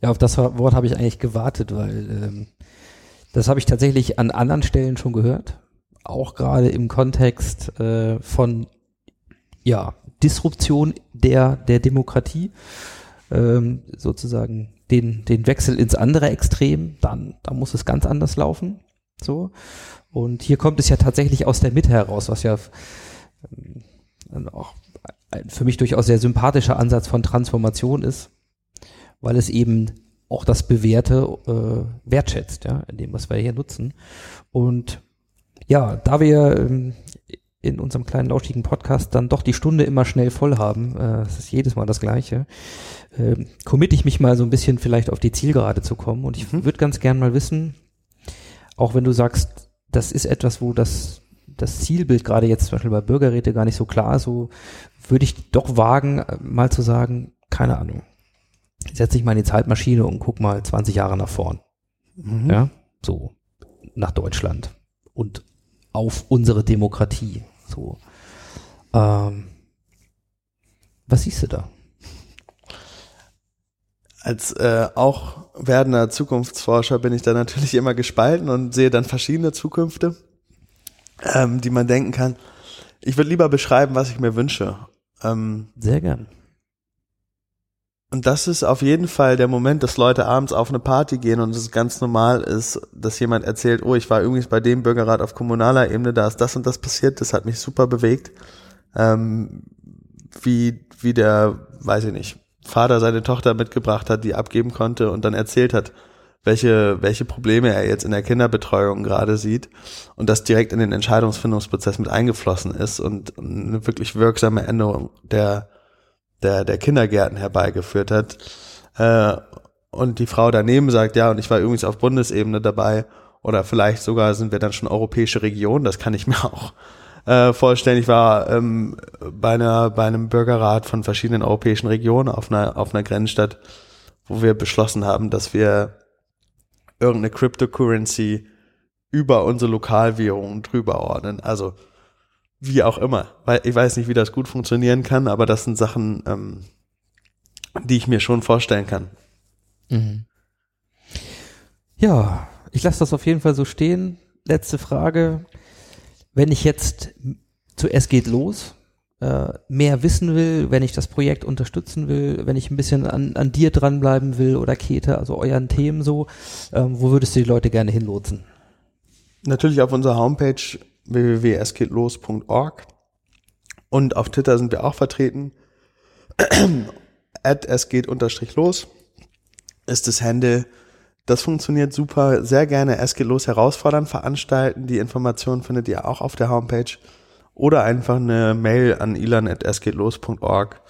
Ja, auf das Wort habe ich eigentlich gewartet, weil ähm, das habe ich tatsächlich an anderen Stellen schon gehört. Auch gerade im Kontext äh, von ja, Disruption der, der Demokratie, ähm, sozusagen den, den Wechsel ins andere Extrem, dann, dann muss es ganz anders laufen. So. Und hier kommt es ja tatsächlich aus der Mitte heraus, was ja ähm, auch für mich durchaus sehr sympathischer Ansatz von Transformation ist, weil es eben auch das Bewährte äh, wertschätzt, ja, in dem, was wir hier nutzen. Und ja, da wir ähm, in unserem kleinen lauschigen Podcast dann doch die Stunde immer schnell voll haben, äh, es ist jedes Mal das Gleiche, äh, committe ich mich mal so ein bisschen vielleicht auf die Zielgerade zu kommen. Und ich Mhm. würde ganz gern mal wissen, auch wenn du sagst, das ist etwas, wo das, das Zielbild gerade jetzt zum Beispiel bei Bürgerräte gar nicht so klar ist, so würde ich doch wagen, äh, mal zu sagen, keine Ahnung, setz dich mal in die Zeitmaschine und guck mal 20 Jahre nach vorn. Mhm. Ja, so nach Deutschland und auf unsere Demokratie. So. Ähm, was siehst du da? Als äh, auch werdender Zukunftsforscher bin ich da natürlich immer gespalten und sehe dann verschiedene Zukünfte, ähm, die man denken kann. Ich würde lieber beschreiben, was ich mir wünsche. Ähm, Sehr gern. Und das ist auf jeden Fall der Moment, dass Leute abends auf eine Party gehen und es ganz normal ist, dass jemand erzählt, oh, ich war übrigens bei dem Bürgerrat auf kommunaler Ebene, da ist das und das passiert, das hat mich super bewegt. Ähm, wie, wie der, weiß ich nicht, Vater seine Tochter mitgebracht hat, die abgeben konnte und dann erzählt hat, welche, welche Probleme er jetzt in der Kinderbetreuung gerade sieht und das direkt in den Entscheidungsfindungsprozess mit eingeflossen ist und eine wirklich wirksame Änderung der, der, der Kindergärten herbeigeführt hat. Äh, und die Frau daneben sagt, ja, und ich war übrigens auf Bundesebene dabei oder vielleicht sogar sind wir dann schon europäische Region, das kann ich mir auch äh, vorstellen. Ich war ähm, bei, einer, bei einem Bürgerrat von verschiedenen europäischen Regionen auf einer, auf einer Grenzstadt, wo wir beschlossen haben, dass wir irgendeine Cryptocurrency über unsere Lokalwährungen drüber ordnen. Also wie auch immer. Ich weiß nicht, wie das gut funktionieren kann, aber das sind Sachen, ähm, die ich mir schon vorstellen kann. Mhm. Ja, ich lasse das auf jeden Fall so stehen. Letzte Frage. Wenn ich jetzt zu Es geht los mehr wissen will, wenn ich das Projekt unterstützen will, wenn ich ein bisschen an, an dir dranbleiben will oder Kete, also euren Themen so, ähm, wo würdest du die Leute gerne hinlotsen? Natürlich auf unserer Homepage www.esgehtlos.org und auf Twitter sind wir auch vertreten. At es geht los ist das Handle. Das funktioniert super. Sehr gerne Es geht los herausfordern, veranstalten. Die Informationen findet ihr auch auf der Homepage. Oder einfach eine Mail an ilan.esgehtlos.org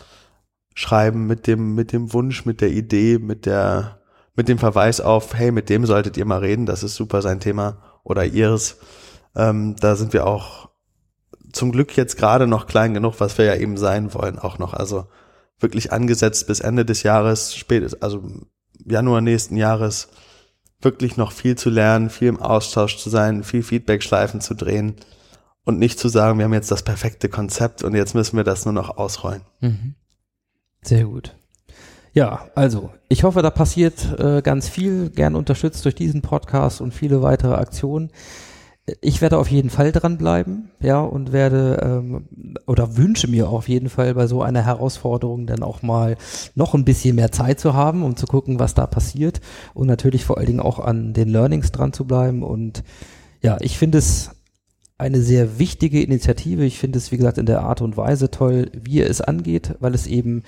schreiben mit dem, mit dem Wunsch, mit der Idee, mit der, mit dem Verweis auf, hey, mit dem solltet ihr mal reden, das ist super sein Thema oder ihres. Ähm, da sind wir auch zum Glück jetzt gerade noch klein genug, was wir ja eben sein wollen, auch noch. Also wirklich angesetzt bis Ende des Jahres, spät, also Januar nächsten Jahres, wirklich noch viel zu lernen, viel im Austausch zu sein, viel Feedback-Schleifen zu drehen und nicht zu sagen, wir haben jetzt das perfekte Konzept und jetzt müssen wir das nur noch ausrollen. Mhm. Sehr gut. Ja, also ich hoffe, da passiert äh, ganz viel, gern unterstützt durch diesen Podcast und viele weitere Aktionen. Ich werde auf jeden Fall dranbleiben, ja, und werde ähm, oder wünsche mir auf jeden Fall bei so einer Herausforderung dann auch mal noch ein bisschen mehr Zeit zu haben, um zu gucken, was da passiert und natürlich vor allen Dingen auch an den Learnings dran zu bleiben. Und ja, ich finde es eine sehr wichtige Initiative. Ich finde es, wie gesagt, in der Art und Weise toll, wie er es angeht, weil es eben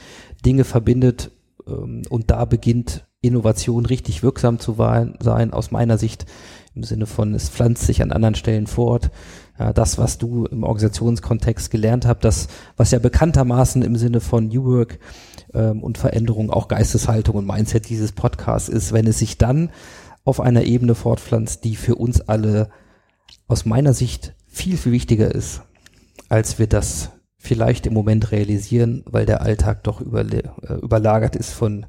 Dinge verbindet ähm, und da beginnt Innovation richtig wirksam zu sein, aus meiner Sicht im Sinne von, es pflanzt sich an anderen Stellen fort. Ja, das, was du im Organisationskontext gelernt hast, das, was ja bekanntermaßen im Sinne von New Work ähm, und Veränderung auch Geisteshaltung und Mindset dieses Podcasts ist, wenn es sich dann auf einer Ebene fortpflanzt, die für uns alle aus meiner Sicht viel, viel wichtiger ist, als wir das vielleicht im Moment realisieren, weil der Alltag doch äh, überlagert ist von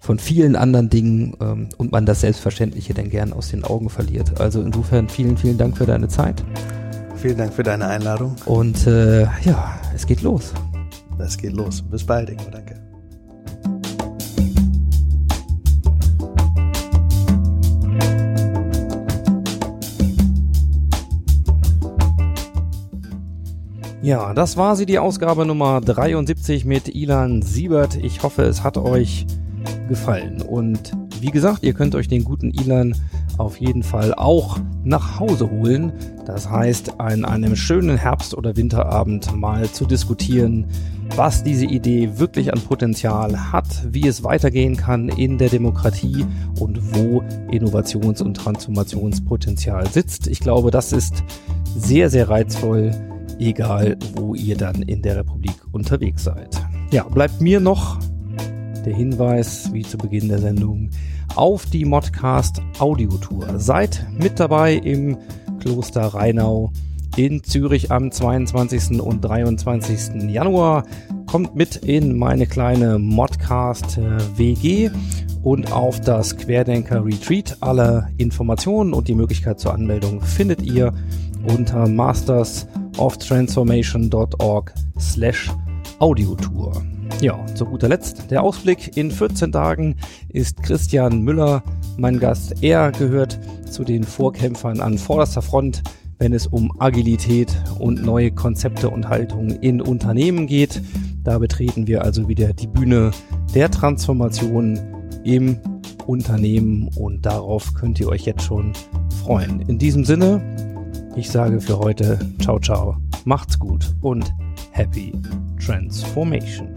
von vielen anderen Dingen ähm, und man das Selbstverständliche dann gern aus den Augen verliert. Also insofern vielen, vielen Dank für deine Zeit. Vielen Dank für deine Einladung. Und äh, ja, es geht los. Es geht los. Bis bald, Ingo. Danke. Ja, das war sie, die Ausgabe Nummer 73 mit Ilan Siebert. Ich hoffe, es hat euch gefallen. Und wie gesagt, ihr könnt euch den guten Ilan auf jeden Fall auch nach Hause holen. Das heißt, an einem schönen Herbst- oder Winterabend mal zu diskutieren, was diese Idee wirklich an Potenzial hat, wie es weitergehen kann in der Demokratie und wo Innovations- und Transformationspotenzial sitzt. Ich glaube, das ist sehr, sehr reizvoll, egal wo ihr dann in der Republik unterwegs seid. Ja, bleibt mir noch der Hinweis, wie zu Beginn der Sendung, auf die Modcast Audiotour. Seid mit dabei im Kloster Rheinau in Zürich am 22. und 23. Januar. Kommt mit in meine kleine Modcast äh, WG und auf das Querdenker Retreat. Alle Informationen und die Möglichkeit zur Anmeldung findet ihr unter mastersoftransformation.org slash Audiotour. Ja, zu guter Letzt der Ausblick. In 14 Tagen ist Christian Müller mein Gast. Er gehört zu den Vorkämpfern an vorderster Front, wenn es um Agilität und neue Konzepte und Haltungen in Unternehmen geht. Da betreten wir also wieder die Bühne der Transformation im Unternehmen und darauf könnt ihr euch jetzt schon freuen. In diesem Sinne, ich sage für heute ciao ciao, macht's gut und happy transformation.